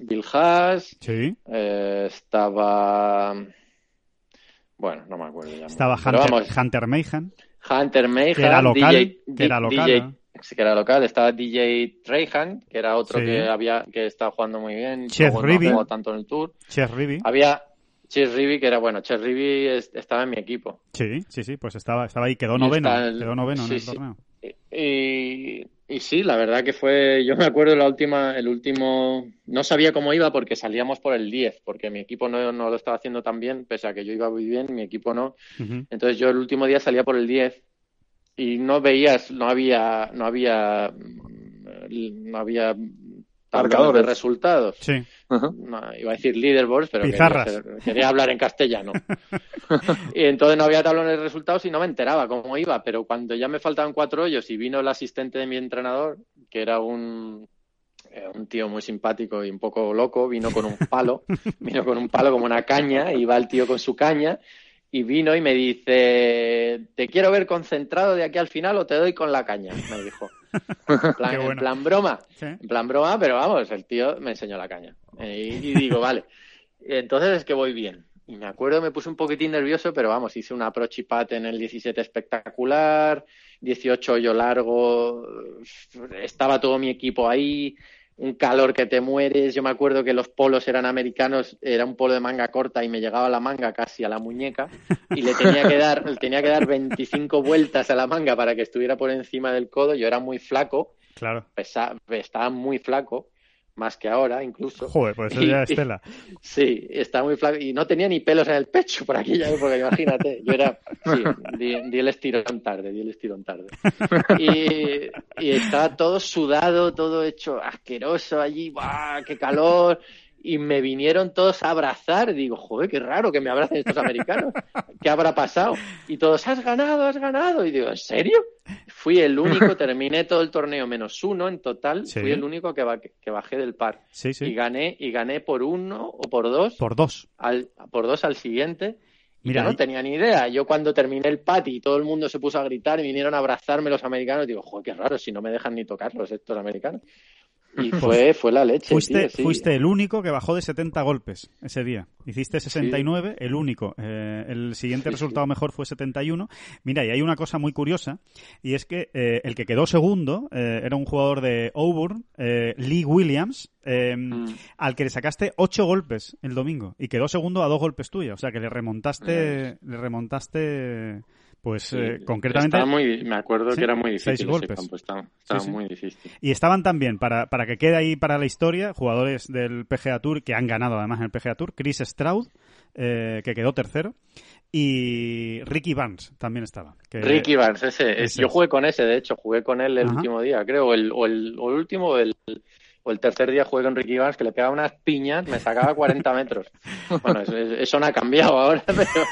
C: Bill Haas,
A: Sí.
C: eh, estaba. Bueno, no me acuerdo ya.
A: Estaba Hunter,
C: vamos,
A: Hunter Mayhan.
C: Hunter Mayhem,
A: Que era local,
C: DJ,
A: que era local,
C: DJ, sí, que era local. Estaba DJ Treyhan, que era otro
A: Sí.
C: que había que estaba jugando muy bien.
A: Chef.
C: No tanto en el Tour.
A: Ches Ribby.
C: Había Chess Ribby, que era bueno. Chess Ribby es- estaba en mi equipo.
A: Sí, sí, sí, pues estaba, estaba ahí, quedó noveno.
C: el-
A: Quedó noveno en el
C: sí.
A: torneo.
C: Y, y sí, la verdad que fue, yo me acuerdo la última, el último, no sabía cómo iba porque salíamos por el 10, porque mi equipo no, no lo estaba haciendo tan bien, pese a que yo iba muy bien, mi equipo no. Entonces yo el último día salía por el 10 y no veías, no había, no había, no había tablones de
B: Marcadores.
C: resultados.
A: Sí.
B: Ajá.
C: Iba a decir leaderboards, pero quería,
A: Pizarras.
C: ser- quería hablar en castellano. y entonces no había tablones de resultados y no me enteraba cómo iba, pero cuando ya me faltaban cuatro hoyos y vino el asistente de mi entrenador, que era un, eh, un tío muy simpático y un poco loco, vino con un palo, vino con un palo como una caña, iba el tío con su caña y vino y me dice, te quiero ver concentrado de aquí al final o te doy con la caña, me dijo. En plan,
A: Qué bueno.
C: en plan broma.
A: Sí.
C: En plan broma, pero vamos, el tío me enseñó la caña. Eh, y, y digo, vale. Entonces es que voy bien. Y me acuerdo, me puse un poquitín nervioso, pero vamos, hice un approach y pat en el 17 espectacular, 18 hoyo largo, estaba todo mi equipo ahí, un calor que te mueres. Yo me acuerdo que los polos eran americanos, era un polo de manga corta y me llegaba la manga casi a la muñeca y le tenía que dar, le tenía que dar 25 vueltas a la manga para que estuviera por encima del codo. Yo era muy flaco
A: Claro.
C: pesa- estaba muy flaco, más que ahora incluso.
A: Joder, pues eso ya es tela.
C: Sí, estaba muy flaco y no tenía ni pelos en el pecho por aquella época, imagínate. Yo era, sí, di, el estirón tarde, di el estirón tarde. Y, y estaba todo sudado, todo hecho asqueroso allí, ¡buah, qué calor! Y me vinieron todos a abrazar. Digo, joder, qué raro que me abracen estos americanos. ¿Qué habrá pasado? Y todos, has ganado, has ganado. Y digo, ¿en serio? Fui el único, terminé todo el torneo menos uno en total. Fui el único que, que bajé del par.
A: Sí, sí.
C: Y gané, y gané por uno o por dos.
A: Por dos.
C: Al, por dos al siguiente. Mira, no tenía ni idea. Yo cuando terminé el pat y todo el mundo se puso a gritar y vinieron a abrazarme los americanos, digo, joder, qué raro, si no me dejan ni tocarlos estos americanos. Y fue, fue la leche.
A: Fuiste, fuiste el único que bajó de 70 golpes ese día. Hiciste 69, el único. Eh, el siguiente resultado mejor fue 71. Mira, y hay una cosa muy curiosa, y es que eh, el que quedó segundo eh, era un jugador de Auburn, Lee Williams, mm. al que le sacaste 8 golpes el domingo, y quedó segundo a dos golpes tuyos. O sea que le remontaste, le remontaste pues eh, concretamente.
C: Muy, me acuerdo que era muy difícil. Seis golpes. estaba, muy difícil.
A: Y estaban también, para, para que quede ahí para la historia, jugadores del PGA Tour que han ganado además en el PGA Tour. Chris Stroud, eh, que quedó tercero. Y Ricky Vance también estaba.
C: Ricky Vance, ese, Yo jugué con ese, de hecho, jugué con él el último día, creo. El, o, el, o el último o el, o el tercer día jugué con Ricky Vance que le pegaba unas piñas, me sacaba 40 metros. Bueno, eso, eso no ha cambiado ahora, pero,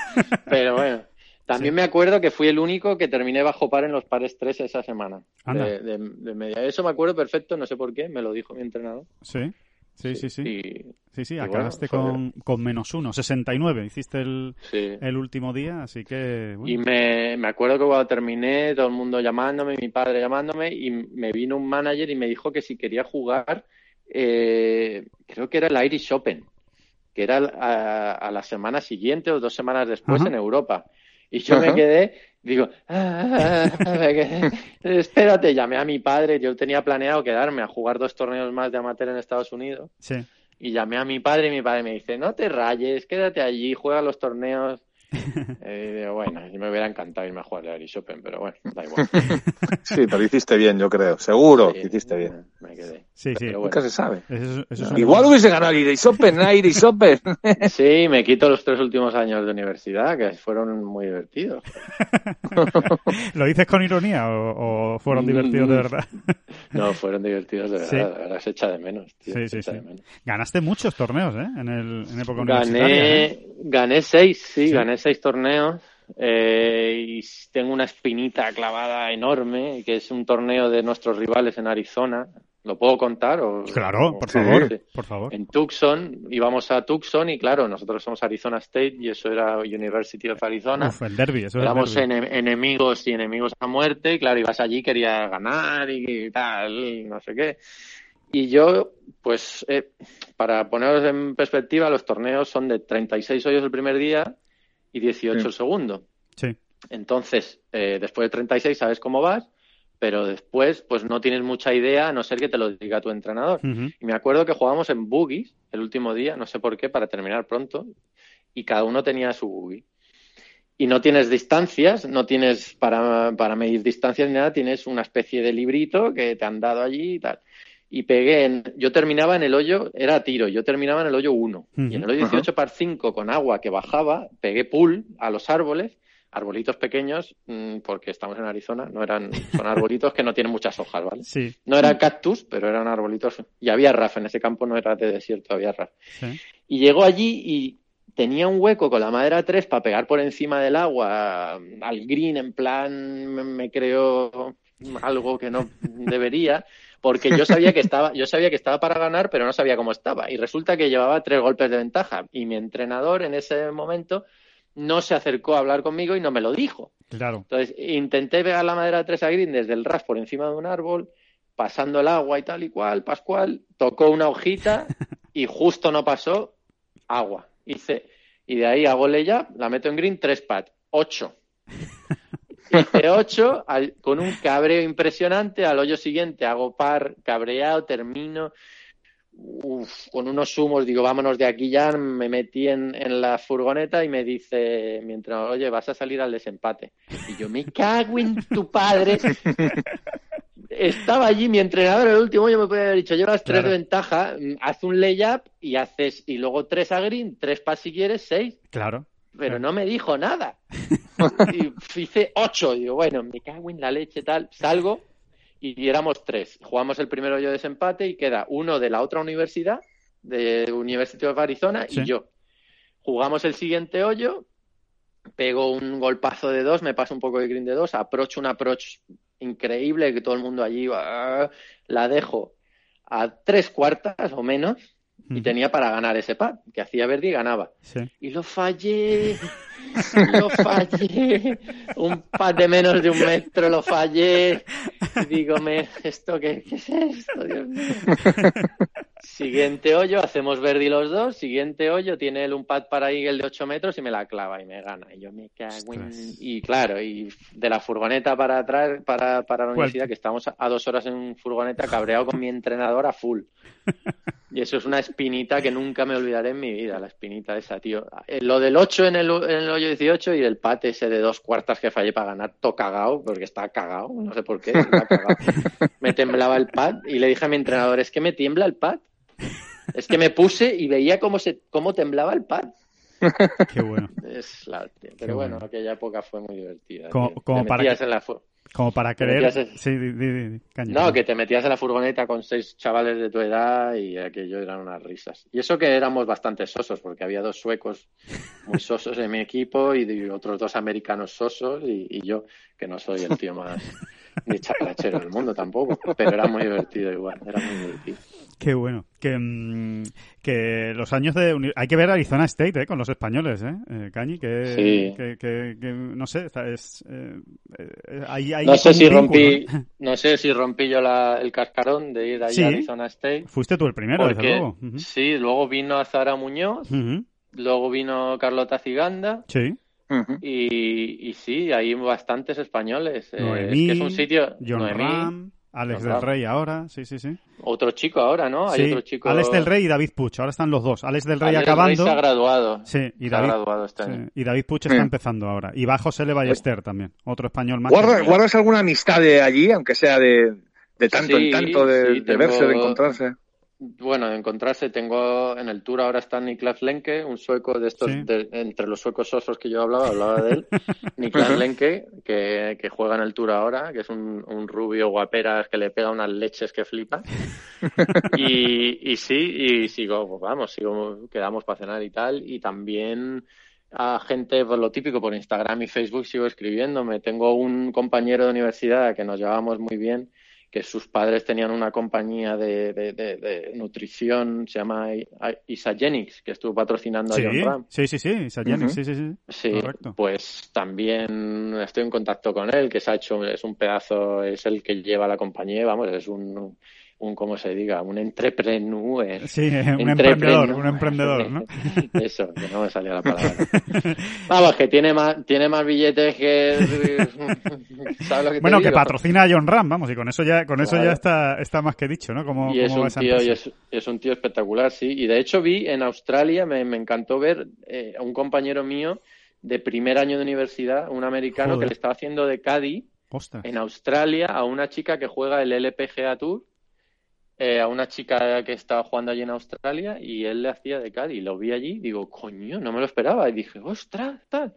C: pero bueno. También me acuerdo que fui el único que terminé bajo par en los pares 3 esa semana. De, media. Eso me acuerdo perfecto, no sé por qué, me lo dijo mi entrenador.
A: Sí. Sí, sí, sí. sí, sí, acabaste con, con, menos uno, 69 hiciste el, el último día, así que...
C: Y me, me acuerdo que cuando terminé, todo el mundo llamándome, mi padre llamándome, y me vino un manager y me dijo que si quería jugar, eh, creo que era el Irish Open, que era a, la semana siguiente o dos semanas después en Europa. Y yo me quedé, digo, ah, espérate, llamé a mi padre, yo tenía planeado quedarme a jugar dos torneos más de amateur en Estados Unidos.
A: Sí.
C: Y llamé a mi padre y mi padre me dice, no te rayes, quédate allí, juega los torneos. Eh, bueno, me hubiera encantado irme a jugar a Irish Open, pero bueno, da igual.
B: Sí, pero hiciste bien, yo creo. Seguro que hiciste bien.
C: Me quedé.
A: Sí, sí.
B: Nunca se sabe. Igual hubiese ganado Irish Open, Irish Open.
C: Sí, me quito los tres últimos años de universidad, que fueron muy divertidos.
A: ¿Lo dices con ironía o, fueron divertidos de verdad?
C: No, fueron divertidos de verdad. Ahora se echa de menos.
A: sí, sí, sí. Ganaste muchos torneos, ¿eh? En, el, en época
C: gané,
A: universitaria. ¿eh?
C: Gané seis, sí, gané seis torneos. Eh, y tengo una espinita clavada enorme, que es un torneo de nuestros rivales en Arizona. ¿Lo puedo contar? O,
A: claro, por favor, por favor.
C: En Tucson, íbamos a Tucson y claro, nosotros somos Arizona State y eso era University of Arizona.
A: el derby, eso
C: Éramos enemigos y enemigos a muerte y claro, ibas allí, quería ganar y tal, no sé qué. Y yo, pues, eh, para poneros en perspectiva, los torneos son de 36 hoyos el primer día y 18 el segundo.
A: Sí.
C: Entonces, eh, después de 36 sabes cómo vas, pero después pues no tienes mucha idea a no ser que te lo diga tu entrenador. Y me acuerdo que jugábamos en boogies el último día, no sé por qué, para terminar pronto, y cada uno tenía su boogie. Y no tienes distancias, no tienes para, para medir distancias ni nada, tienes una especie de librito que te han dado allí y tal y pegué en, yo terminaba en el hoyo, era tiro, yo terminaba en el hoyo 1 y en el hoyo 18 par 5 con agua que bajaba, pegué pull a los árboles, arbolitos pequeños, mm, porque estamos en Arizona, no eran, son arbolitos que no tienen muchas hojas, ¿vale?
A: Sí.
C: No eran cactus, pero eran arbolitos, y había raf, en ese campo no era de desierto, había raf. Y llegó allí y tenía un hueco con la madera 3 para pegar por encima del agua al green, en plan, me creó algo que no debería porque yo sabía que estaba, yo sabía que estaba para ganar, pero no sabía cómo estaba. Y resulta que llevaba tres golpes de ventaja. Y mi entrenador en ese momento no se acercó a hablar conmigo y no me lo dijo.
A: Claro.
C: Entonces intenté pegar la madera de tres a green desde el ras por encima de un árbol, pasando el agua y tal y cual, Pascual, tocó una hojita y justo no pasó agua. Hice, y de ahí hago ya, la meto en green, tres pat, ocho. Hice 8 con un cabreo impresionante. Al hoyo siguiente hago par, cabreado, termino. con unos humos, digo, vámonos de aquí ya. Me metí en, la furgoneta y me dice mientras, oye, vas a salir al desempate. Y yo, me cago en tu padre. estaba allí mi entrenador el último yo me podía haber dicho llevas tres de ventaja haz un layup y haces y luego tres a green tres pas si quieres seis
A: claro
C: pero no me dijo nada y hice ocho digo bueno me cago en la leche tal salgo y éramos tres. Jugamos el primero yo de desempate y queda uno de la otra universidad de University of Arizona y yo. Jugamos el siguiente hoyo pego un golpazo de dos, me paso un poco de green de dos, approach un approach increíble que todo el mundo allí va, la dejo a tres cuartas o menos y tenía para ganar ese pad, que hacía verde y ganaba. Y lo fallé, lo fallé, un pad de menos de un metro lo fallé. Y digo, me, ¿esto qué, qué es esto, Dios mío? Siguiente hoyo, hacemos verde los dos. Siguiente hoyo, tiene él un pad para Eagle de 8 metros y me la clava y me gana. Y yo me cago en... Y claro, y de la furgoneta para atrás, para, para la universidad, que estamos a, dos horas en furgoneta, cabreado con mi entrenador a full. Y eso es una espinita que nunca me olvidaré en mi vida, la espinita esa, tío. Eh, lo del 8 en el, en el hoyo 18 y el pat ese de dos cuartas que fallé para ganar, todo cagado, porque está cagado, no sé por qué, me temblaba el pad y le dije a mi entrenador, es que me tiembla el pad. Es que me puse y veía cómo, se, cómo temblaba el pad.
A: Qué bueno.
C: Es la, pero bueno, aquella época fue muy divertida.
A: Como, para que, como para creer. Sí,
C: no, que te metías en la furgoneta con seis chavales de tu edad y aquello eran unas risas. Y eso que éramos bastante sosos, porque había dos suecos muy sosos en mi equipo y otros dos americanos sosos y yo, que no soy el tío más ni charlachero del mundo tampoco, pero era muy divertido igual, era muy divertido.
A: Qué bueno. Que, mm, que los años de... Hay que ver Arizona State ¿eh? con los españoles, ¿eh? eh Cañi, que, que, que, no sé, es... Eh, eh
C: no sé si rompí no sé si rompí yo la, el cascarón de ir ahí a Arizona State.
A: Fuiste tú el primero, desde luego.
C: Sí, luego vino Zara Muñoz, luego vino Carlota Ciganda.
A: Sí
C: y, y, sí, hay bastantes españoles. Eh, es, que es un sitio.
A: John Ram, Alex del Rey ahora, sí, sí, sí.
C: Otro chico ahora, ¿no? Hay otro chico.
A: Alex del Rey y David Puch, ahora están los dos. Alex del Rey acabando.
C: se ha graduado.
A: Sí, y David, graduado este y David Puch está empezando ahora. Y va José Le Ballester también, otro español más.
B: ¿Guardas, alguna amistad de allí, aunque sea de, de tanto en tanto, de, verse, de encontrarse?
C: Bueno, encontrarse, tengo en el tour ahora está Niklas Lenke, un sueco de estos, entre los suecos osos que yo hablaba, hablaba de él, Niklas Lenke, que, que, juega en el tour ahora, que es un, un, rubio guaperas que le pega unas leches que flipa. Y, y sí, y sigo, pues vamos, sigo, quedamos para cenar y tal, y también a gente, por lo típico, por Instagram y Facebook sigo escribiéndome. Tengo un compañero de universidad que nos llevamos muy bien, que sus padres tenían una compañía de, de, nutrición, se llama Isagenix, que estuvo patrocinando
A: a
C: John Ram.
A: Sí, sí, sí, Isagenix, sí, sí, sí.
C: Sí, pues también estoy en contacto con él, que se ha hecho, es un pedazo, es el que lleva la compañía, vamos, es un, un ¿cómo se diga? Un entrepreneur.
A: Sí, un emprendedor, un emprendedor, ¿no?
C: Eso, que no me salía la palabra. Vamos, que tiene más, tiene más billetes que...
A: ¿Sabes lo que Bueno, que patrocina a John Ram, vamos, y con eso ya, con eso ya está, está más que dicho, ¿no? Como,
C: y es un tío, y es, un tío espectacular, sí. Y de hecho vi en Australia, me, me encantó ver eh, a un compañero mío de primer año de universidad, un americano que le estaba haciendo de Caddy en Australia a una chica que juega el LPGA Tour eh, a una chica que estaba jugando allí en Australia y él le hacía de Cádiz. Lo vi allí, digo, coño, no me lo esperaba. Y dije, ostras, tal.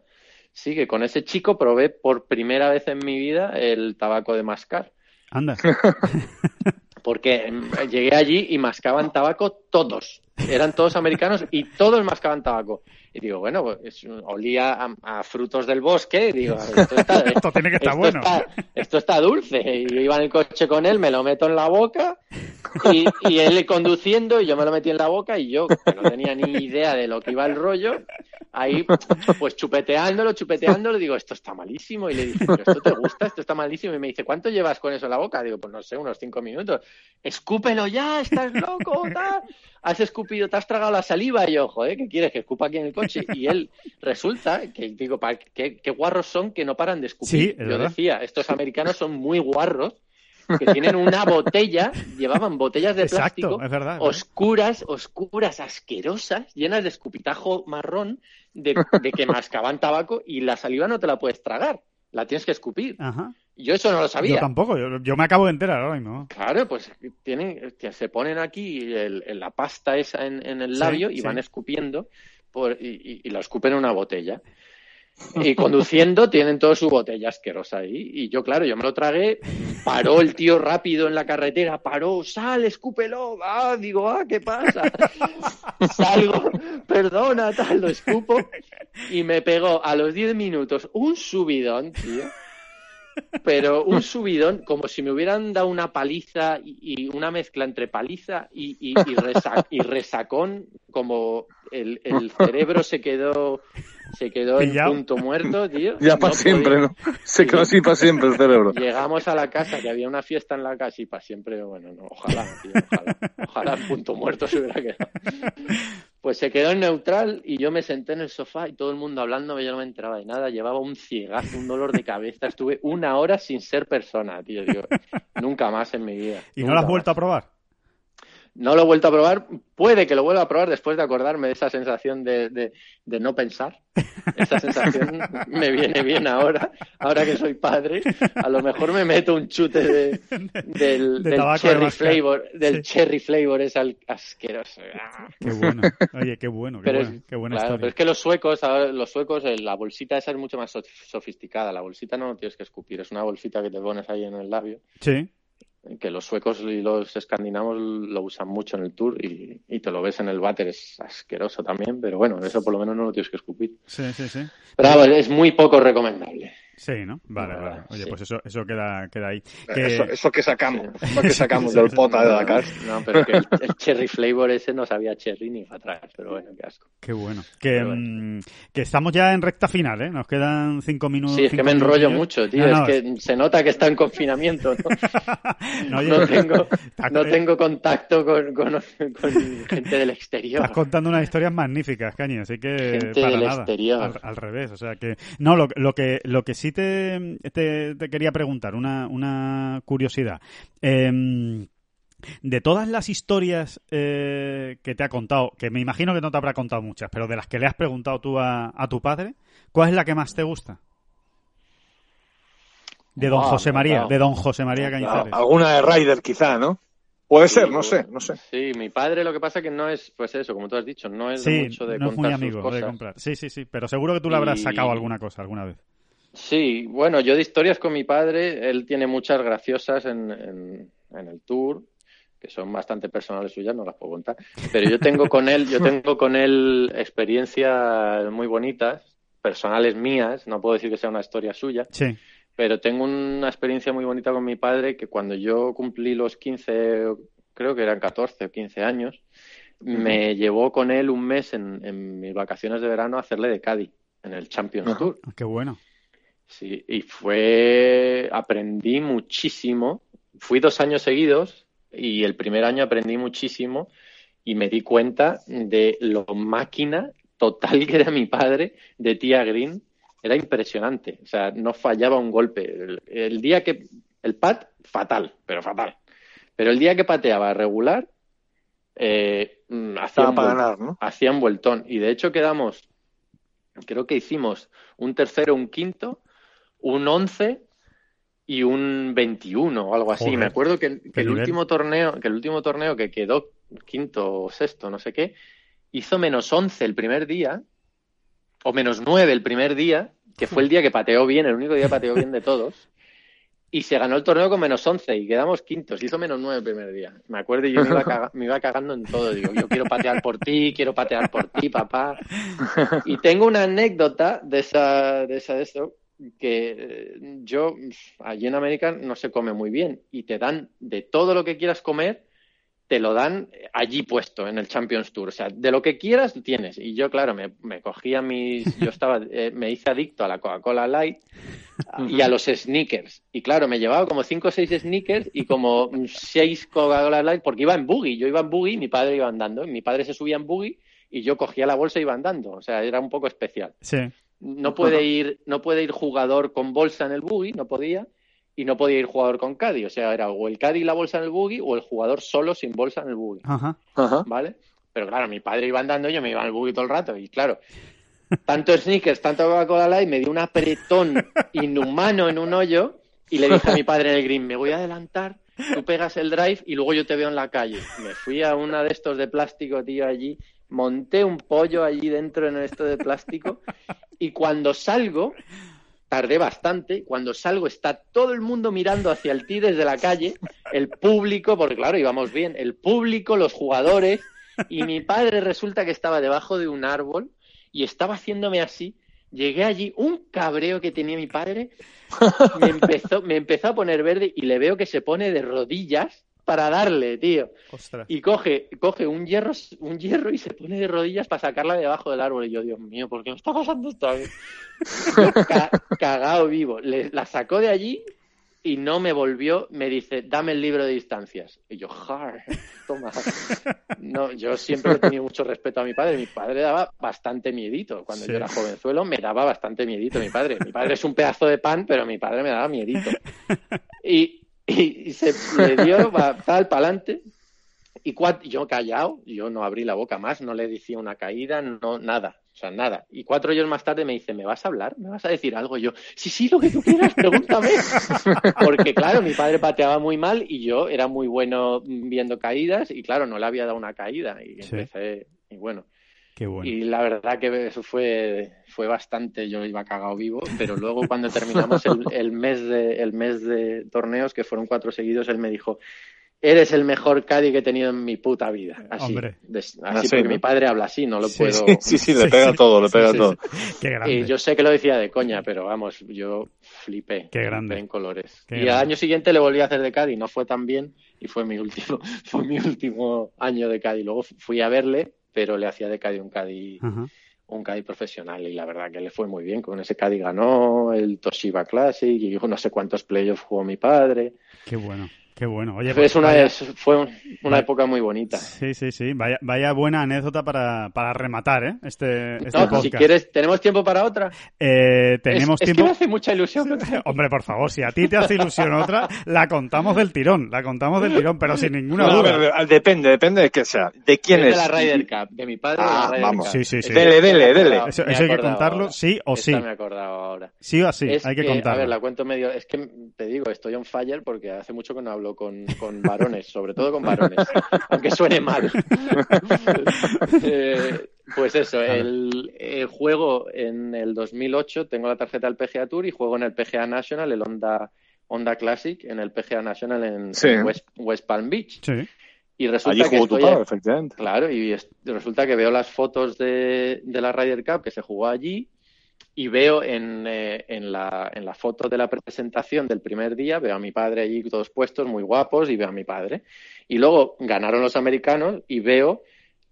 C: Sí, que con ese chico probé por primera vez en mi vida el tabaco de mascar.
A: Anda.
C: Porque mm, llegué allí y mascaban tabaco todos. Eran todos americanos y todos mascaban tabaco. Y digo, bueno, pues olía a, frutos del bosque. Y digo, esto, está,
A: esto tiene que estar bueno.
C: esto está dulce. Y yo iba en el coche con él, me lo meto en la boca y, y, él conduciendo y yo me lo metí en la boca y yo, que no tenía ni idea de lo que iba el rollo, ahí pues chupeteándolo, chupeteándolo, digo, esto está malísimo. Y le dije, ¿pero esto te gusta? Esto está malísimo. Y me dice, ¿cuánto llevas con eso en la boca? Digo, pues no sé, unos cinco minutos. Escúpelo ya, estás loco, tal has escupido, te has tragado la saliva y yo, joder, ¿qué quieres? Que escupa aquí en el coche. Y él resulta que, digo, ¿qué, qué guarros son que no paran de escupir? yo decía, estos americanos son muy guarros que tienen una botella, llevaban botellas de plástico oscuras, oscuras, asquerosas, llenas de escupitajo marrón, de, de, que mascaban tabaco y la saliva no te la puedes tragar, la tienes que escupir. Yo eso no lo sabía.
A: Yo tampoco, yo, me acabo de enterar ahora mismo.
C: Claro, pues tienen, se ponen aquí la pasta esa en, el labio y van escupiendo por, y, y, la escupen en una botella. Y conduciendo tienen toda su botella asquerosa ahí. Y yo, claro, yo me lo tragué. Paró el tío rápido en la carretera. Paró, sal, escúpelo. Ah, digo, ah, ¿qué pasa? Salgo, perdona, tal, lo escupo. Y me pegó a los 10 minutos un subidón, tío. Pero un subidón, como si me hubieran dado una paliza y, una mezcla entre paliza y, y, y resacón, como el, el cerebro se quedó se quedó en punto muerto, tío.
B: Ya para siempre, ¿no? Se quedó así para siempre el cerebro.
C: Llegamos a la casa, que había una fiesta en la casa y para siempre, bueno, no, ojalá, tío, ojalá. Ojalá en punto muerto se hubiera quedado. Pues se quedó en neutral y yo me senté en el sofá y todo el mundo hablando, yo no me enteraba de nada, llevaba un ciegazo, un dolor de cabeza, estuve una hora sin ser persona, tío, tío. Nunca más en mi vida.
A: ¿Y no lo has vuelto a probar?
C: No lo he vuelto a probar. Puede que lo vuelva a probar después de acordarme de esa sensación de, de, no pensar. Esa sensación me viene bien ahora, ahora que soy padre. A lo mejor me meto un chute de, del, cherry flavor, del cherry flavor es asqueroso.
A: Qué bueno. Oye, qué bueno, qué, pero qué buena
C: claro, Pero es que los suecos, los suecos, eh, la bolsita esa es mucho más sofisticada. La bolsita no tienes que escupir, es una bolsita que te pones ahí en el labio.
A: Sí
C: que los suecos y los escandinavos lo usan mucho en el tour y, y, te lo ves en el váter, es asqueroso también, pero bueno, eso por lo menos no lo tienes que escupir.
A: Sí, sí, sí.
C: Pero es muy poco recomendable.
A: Sí, ¿no? Vale, vale. Oye, pues eso, eso queda, queda ahí.
B: Eso, eso, que sacamos, eso que sacamos del pota de Dakar.
C: No, pero que el, cherry flavor ese no sabía cherry ni para atrás, pero bueno, qué asco.
A: Qué bueno. Que, mm, que estamos ya en recta final, ¿eh? Nos quedan cinco minutos.
C: Sí, es que me enrollo mucho, tío. es que se nota que está en confinamiento, ¿no? no, tengo, no tengo contacto con, con, gente del exterior.
A: Estás contando unas historias magníficas, Cañi, así que
C: gente para del nada. Exterior.
A: Al, revés, o sea que... No, lo, lo que, lo que sí te, te, quería preguntar, una, una curiosidad. Em, de todas las historias eh, que te ha contado, que me imagino que no te habrá contado muchas, pero de las que le has preguntado tú a, tu padre, ¿cuál es la que más te gusta? De don José María, de don José María Cañizares.
B: Alguna de Ryder quizá, ¿no? Puede ser, no sé, no sé.
C: Sí, mi padre lo que pasa que no es, pues eso, como tú has dicho, no es mucho de no es muy amigo de comprar.
A: Sí, sí, sí, pero seguro que tú le habrás sacado alguna cosa alguna vez.
C: Sí, bueno, yo de historias con mi padre, él tiene muchas graciosas en, en, el tour, que son bastante personales suyas, no las puedo contar. Pero yo tengo con él, yo tengo con él experiencias muy bonitas, personales mías, no puedo decir que sea una historia suya.
A: Sí.
C: Pero tengo una experiencia muy bonita con mi padre que cuando yo cumplí los 15, creo que eran 14 o 15 años, me llevó con él un mes en, en mis vacaciones de verano a hacerle de Cádiz en el Champions Tour.
A: Qué bueno.
C: Sí, y fue, aprendí muchísimo. Fui dos años seguidos y el primer año aprendí muchísimo y me di cuenta de lo máquina total que era mi padre de tía Green. Era impresionante, o sea, no fallaba un golpe. El, día que, el pat, fatal, pero fatal. Pero el día que pateaba regular, eh, mm, hacía, un hacía un vueltón. Y de hecho quedamos, creo que hicimos un tercero, un quinto, un 11 y un 21 o algo así. Me acuerdo que, el último torneo, que el último torneo que quedó quinto o sexto, no sé qué, hizo menos 11 el primer día, o menos 9 el primer día, que fue el día que pateó bien, el único día que pateó bien de todos. Y se ganó el torneo con menos 11 y quedamos quintos. Hizo menos 9 el primer día. Me acuerdo y yo me iba, me iba, cagando en todo. Digo, yo quiero patear por ti, quiero patear por ti, papá. Y tengo una anécdota de esa, de esa, de eso, que yo allí en América no se come muy bien y te dan de todo lo que quieras comer te lo dan allí puesto en el Champions Tour. O sea de lo que quieras tienes. Y yo claro me, me cogía mis yo estaba eh, me hice adicto a la Coca-Cola Light y a los sneakers. Y claro me llevaba como cinco o seis sneakers y como seis Coca-Cola Light porque iba en buggy. Yo iba en buggy mi padre iba andando. Y mi padre se subía en buggy y yo cogía la bolsa y iba andando. O sea era un poco especial.
A: Sí
C: no puede ir, no puede ir jugador con bolsa en el buggy, no podía, y no podía ir jugador con Caddy. O sea, era o el Caddy y la bolsa en el buggy o el jugador solo sin bolsa en el buggy.
A: Ajá.
C: ¿Vale? Pero claro, mi padre iba andando, yo me iba al buggy todo el rato. Y claro, tanto sneakers, tanto Coca-Cola Light, me dio un apretón inhumano en un hoyo Y le dije a mi padre en el green, me voy a adelantar, tú pegas el drive y luego yo te veo en la calle. Me fui a una de estos de plástico, tío, allí, monté un pollo allí dentro en esto de plástico y cuando salgo, tardé bastante, cuando salgo está todo el mundo mirando hacia el tee desde la calle, el público, porque claro, íbamos bien, el público, los jugadores, y mi padre resulta que estaba debajo de un árbol y estaba haciéndome así. Llegué allí, un cabreo que tenía mi padre, me empezó, me empezó a poner verde y le veo que se pone de rodillas para darle, tío. Y coge, coge un hierro, un hierro y se pone de rodillas para sacarla debajo del árbol. Y yo, Dios mío, ¿por qué me está pasando esto a mí? cagado vivo. Le, la sacó de allí y no me volvió. Me dice, dame el libro de distancias. Y yo, jar, toma. No, yo siempre he tenido mucho respeto a mi padre. Mi padre daba bastante miedito. Cuando yo era jovenzuelo me daba bastante miedito mi padre. Mi padre es un pedazo de pan, pero mi padre me daba miedito. Y, y, se le dio tal para adelante. Y yo callado, yo no abrí la boca más, no le decía una caída, no nada, o sea, nada. Y cuatro años más tarde me dice, ¿me vas a hablar? ¿Me vas a decir algo? Y yo, sí, sí, lo que tú quieras, pregúntame. Porque claro, mi padre pateaba muy mal y yo era muy bueno viendo caídas y claro, no le había dado una caída. Y empecé, y bueno. Y la verdad que eso fue, fue bastante, yo iba cagado vivo, pero luego cuando terminamos el, mes de, el mes de torneos, que fueron cuatro seguidos, él me dijo, eres el mejor Caddy que he tenido en mi puta vida. Así, así ah, porque mi padre habla así, no lo puedo.
B: Sí, sí, le pega todo, le pega todo.
C: Y yo sé que lo decía de coña, pero vamos, yo flipé.
A: Qué grande.
C: en colores. y al año siguiente le volví a hacer de Caddy, no fue tan bien y fue mi último, fue mi último año de Caddy. Luego fui a verle pero le hacía de Caddy un Caddy, un Caddy profesional y la verdad que le fue muy bien. Con ese Caddy ganó el Toshiba Classic y no sé cuántos playoffs jugó mi padre.
A: Qué bueno. Qué bueno. Oye,
C: pues, una, fue una época muy bonita.
A: Sí, sí, sí. Vaya, vaya buena anécdota para, para rematar, ¿eh? Este, este
C: podcast. Si quieres, ¿tenemos tiempo para otra?
A: Eh, tenemos tiempo.
C: Es que me hace mucha ilusión.
A: Hombre, por favor, si a ti te hace ilusión otra, la contamos del tirón. La contamos del tirón, pero sin ninguna duda.
B: depende, depende de qué sea. ¿De quién es?
C: De la Ryder Cup, de mi padre.
B: Ah,
C: de
B: la vamos.
A: Sí, sí, sí.
B: Dele, dele, dele.
A: Eso, hay que contarlo, sí o sí.
C: me he acordado ahora.
A: Sí o sí, hay que, contarlo.
C: A ver, la cuento medio. Es que te digo, estoy on fire porque hace mucho que no hablo con, con varones, sobre todo con varones, aunque suene mal. Eh, pues eso, el, juego en el 2008, tengo la tarjeta del PGA Tour y juego en el PGA National, el Honda, Honda Classic, en el PGA National en, West, Palm Beach. Y resulta que Claro, y resulta que veo las fotos de, de la Ryder Cup que se jugó allí y veo en, eh, en, la, en la foto de la presentación del primer día, veo a mi padre allí todos puestos, muy guapos, y veo a mi padre. Y luego ganaron los americanos y veo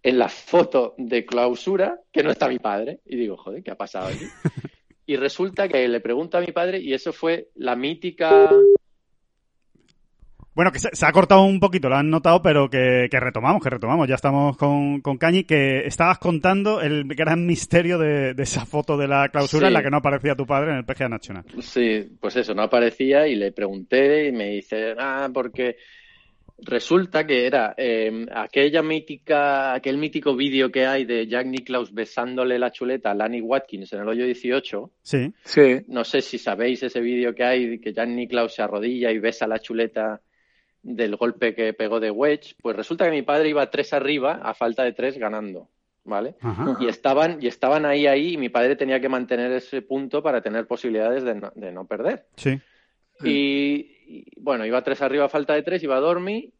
C: en la foto de clausura que no está mi padre. Y digo, joder, ¿qué ha pasado aquí? Y resulta que le pregunto a mi padre, y eso fue la mítica
A: bueno, que se, ha cortado un poquito, lo han notado, pero que, retomamos, que retomamos. Ya estamos con, con Cañi, que estabas contando el gran misterio de, esa foto de la clausura en la que no aparecía tu padre en el PGA Nacional.
C: Sí, pues eso, no aparecía y le pregunté y me dice, ah, porque resulta que era eh, aquella mítica, aquel mítico vídeo que hay de Jack Nicklaus besándole la chuleta a Lanny Watkins en el hoyo 18.
A: Sí.
B: Sí.
C: No sé si sabéis ese vídeo que hay, que Jack Nicklaus se arrodilla y besa la chuleta del golpe que pegó de Wedge, pues resulta que mi padre iba tres arriba a falta de tres ganando, ¿vale? Y estaban y estaban ahí ahí y mi padre tenía que mantener ese punto para tener posibilidades de no, de no perder.
A: Sí.
C: Y, bueno, iba tres arriba a falta de tres, iba a dormir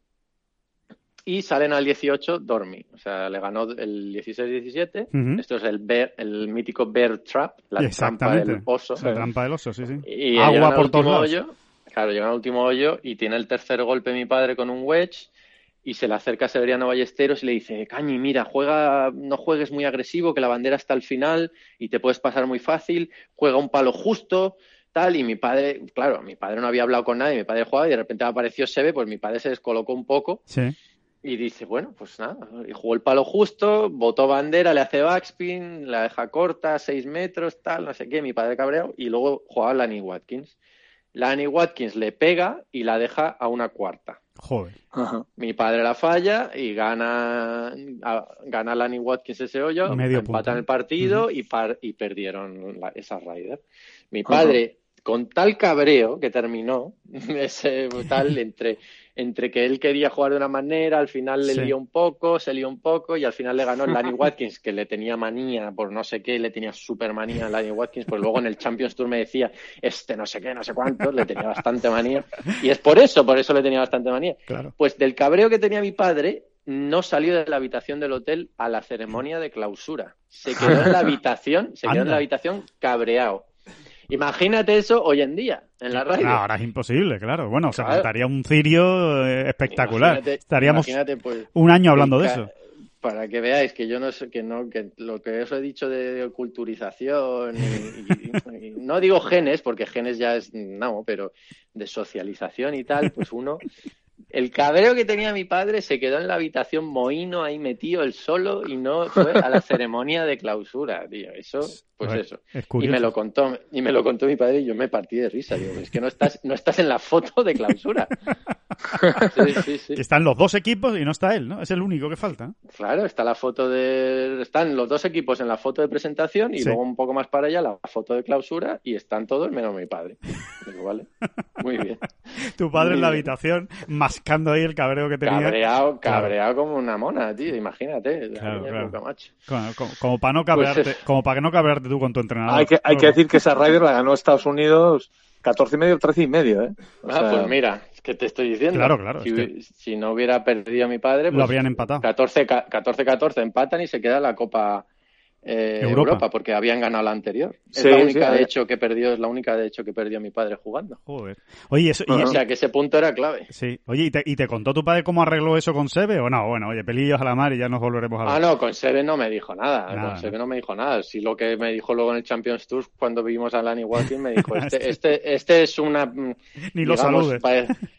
C: y salen al 18 dormi. O sea, le ganó el 16-17. Esto es el, el mítico bear trap, la trampa del oso.
A: La trampa del oso, sí, sí.
C: Y Agua por todos lados. Claro, llega al último hoyo y tiene el tercer golpe mi padre con un wedge y se le acerca a Severiano Ballesteros y le dice, Cañi, mira, juega, no juegues muy agresivo, que la bandera está al final y te puedes pasar muy fácil, juega un palo justo, tal, y mi padre, claro, mi padre no había hablado con nadie, mi padre jugaba y de repente apareció Sebe, pues mi padre se descolocó un poco. Y dice, bueno, pues nada, y jugó el palo justo, botó bandera, le hace backspin, la deja corta, seis metros, tal, no sé qué, mi padre cabreado, y luego jugaba Lanny Watkins. Lani Watkins le pega y la deja a una cuarta.
A: Joder.
C: Mi padre la falla y gana, gana Lani Watkins ese hoyo, Medio empatan el partido y, y perdieron esa Ryder. Mi padre con tal cabreo que terminó, ese tal entre entre que él quería jugar de una manera, al final le lió un poco, se lió un poco y al final le ganó el Danny Watkins, que le tenía manía por no sé qué, le tenía súper manía a Danny Watkins, pues luego en el Champions Tour me decía, este no sé qué, no sé cuánto, le tenía bastante manía. Y es por eso, por eso le tenía bastante manía. Pues del cabreo que tenía mi padre, no salió de la habitación del hotel a la ceremonia de clausura. Se quedó en la habitación, se quedó en la habitación cabreado. Imagínate eso hoy en día, en la radio.
A: ahora es imposible, claro. Bueno, se montaría un cirio eh, espectacular. Estaríamos pues, un año hablando de eso.
C: Para que veáis que yo no sé, que no, que lo que os he dicho de culturización, y, no digo genes, porque genes ya es, no, pero de socialización y tal, pues uno el cabreo que tenía mi padre se quedó en la habitación mohino ahí metido el solo y no fue a la ceremonia de clausura, tío. Eso, pues eso. Y me lo contó, y me lo contó mi padre y yo me partí de risa. Digo, es que no estás, no estás en la foto de clausura.
A: Están los dos equipos y no está él, ¿no? Es el único que falta.
C: Claro, está la foto de, están los dos equipos en la foto de presentación y luego un poco más para allá la foto de clausura y están todos menos mi padre. Digo, vale, muy bien.
A: Tu padre en la habitación mascando ahí el cabreo que tenía.
C: Cabreado, cabreado como una mona, tío, imagínate.
A: Como, para no pues cabrearte, como para que no cabrearte tú con tu entrenador.
B: Hay que, hay que decir que esa Ryder la ganó Estados Unidos 14 y medio, 13 y medio, ¿eh?
C: ah, pues mira, es que te estoy diciendo.
A: Claro, claro.
C: Si, no hubiera perdido a mi padre, pues
A: lo habrían empatado.
C: 14-14 empatan y se queda la Copa eh, Europa. porque habían ganado la anterior. Es la única de hecho que perdió, es la única de hecho que perdió mi padre jugando.
A: Joder. Oye, eso,
C: o sea que ese punto era clave.
A: Sí. Oye, ¿y te, contó tu padre cómo arregló eso con Sebe o no? Bueno, oye, pelillos a la mar y ya nos volveremos a ver.
C: Ah, no, con Sebe no me dijo nada. con Sebe no me dijo nada. Sí, lo que me dijo luego en el Champions Tour cuando vimos a Lani Watkins me dijo, este, este, este es una
A: ni lo saludes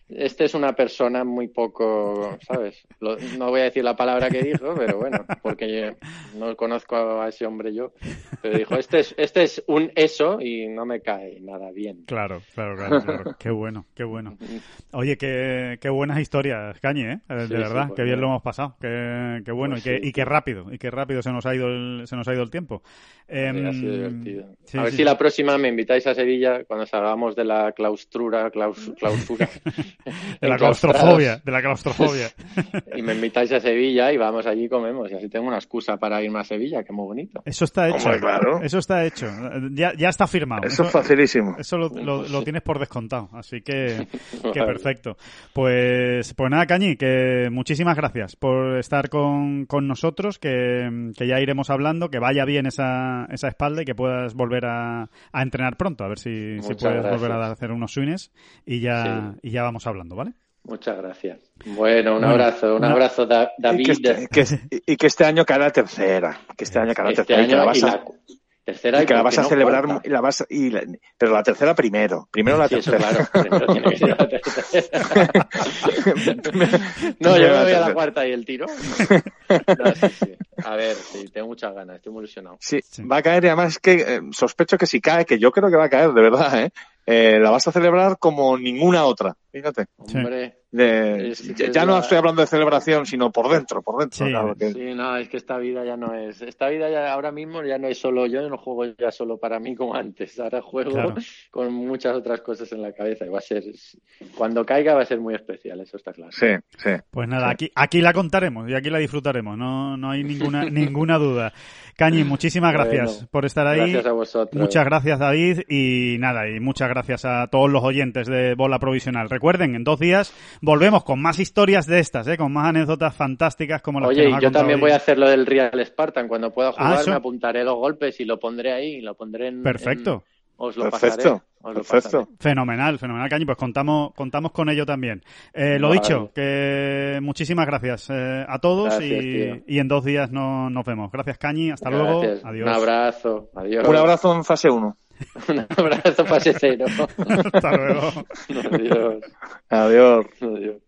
C: este es una persona muy poco, ¿sabes? no voy a decir la palabra que dijo, pero bueno, porque no conozco a ese hombre yo. Pero dijo, este es, este es un eso y no me cae nada bien.
A: Claro, claro, claro. Qué bueno, qué bueno. Oye, qué, qué buenas historias, Cañe, ¿eh? De verdad, qué bien lo hemos pasado. Qué, qué bueno y, qué, y qué rápido, y qué rápido se nos ha ido el, se nos ha ido el tiempo.
C: ha sido em, divertido. a ver si la próxima me invitáis a Sevilla cuando salgamos de la clausura, clausura.
A: de la claustrofobia, de la claustrofobia.
C: y me invitáis a Sevilla y vamos allí y comemos. Y así tengo una excusa para irme a Sevilla, que muy bonito.
A: Eso está hecho. Eso está hecho. Ya, ya está firmado.
B: Eso, es facilísimo.
A: Eso lo, lo, tienes por descontado. Así que, que perfecto. Pues, pues nada, Cañi, que muchísimas gracias por estar con, con nosotros, que, que, ya iremos hablando, que vaya bien esa, esa espalda y que puedas volver a, a entrenar pronto, a ver si, si puedes volver a hacer unos swings y ya, y ya vamos hablando, ¿vale?
C: Muchas gracias. Bueno, un abrazo, un abrazo, David.
B: Y que, este, y que este año cada tercera, que este año cada este tercera. y la tercera y que la vas a celebrar y la vas y pero la tercera primero primero la tercera
C: claro primero tiene que ser la tercera no yo me voy a la cuarta y el tiro no, sí, sí. a ver sí tengo muchas ganas estoy muy ilusionado
B: sí, va a caer y además es que eh, sospecho que si cae que yo creo que va a caer de verdad eh eh, la vas a celebrar como ninguna otra, fíjate.
C: Hombre,
B: ya, no estoy hablando de celebración, sino por dentro, por dentro.
C: Sí. sí, no, es que esta vida ya no es, esta vida ya ahora mismo ya no es solo yo, no juego ya solo para mí como antes, ahora juego con muchas otras cosas en la cabeza y va a ser, cuando caiga va a ser muy especial, eso está claro.
B: Sí, sí.
A: Pues nada, aquí, aquí la contaremos y aquí la disfrutaremos, no, no hay ninguna, ninguna duda. Cañi, muchísimas gracias por estar ahí.
C: Gracias a vosotros.
A: Muchas gracias, David, y nada, y muchas gracias a todos los oyentes de Bola Provisional. Recuerden, en dos días volvemos con más historias de estas, ¿eh? con más anécdotas fantásticas como las
C: Oye,
A: que
C: nos
A: ha
C: yo también voy a hacer lo del Real Spartan. Cuando pueda ah, jugar, me apuntaré los golpes y lo pondré ahí, lo pondré en.
A: Perfecto.
C: Os lo Perfecto.
B: Perfecto.
A: Fenomenal, fenomenal, Cañi. Pues contamos, contamos con ello también. Eh, lo dicho, que muchísimas gracias eh, a todos y, y, en dos días no, nos vemos. Gracias, Cañi. Hasta luego. Adiós.
C: Un abrazo. Adiós.
B: Un abrazo en fase 1.
C: Un abrazo 0.
A: Hasta luego.
C: Adiós.
B: Adiós.
C: Adiós.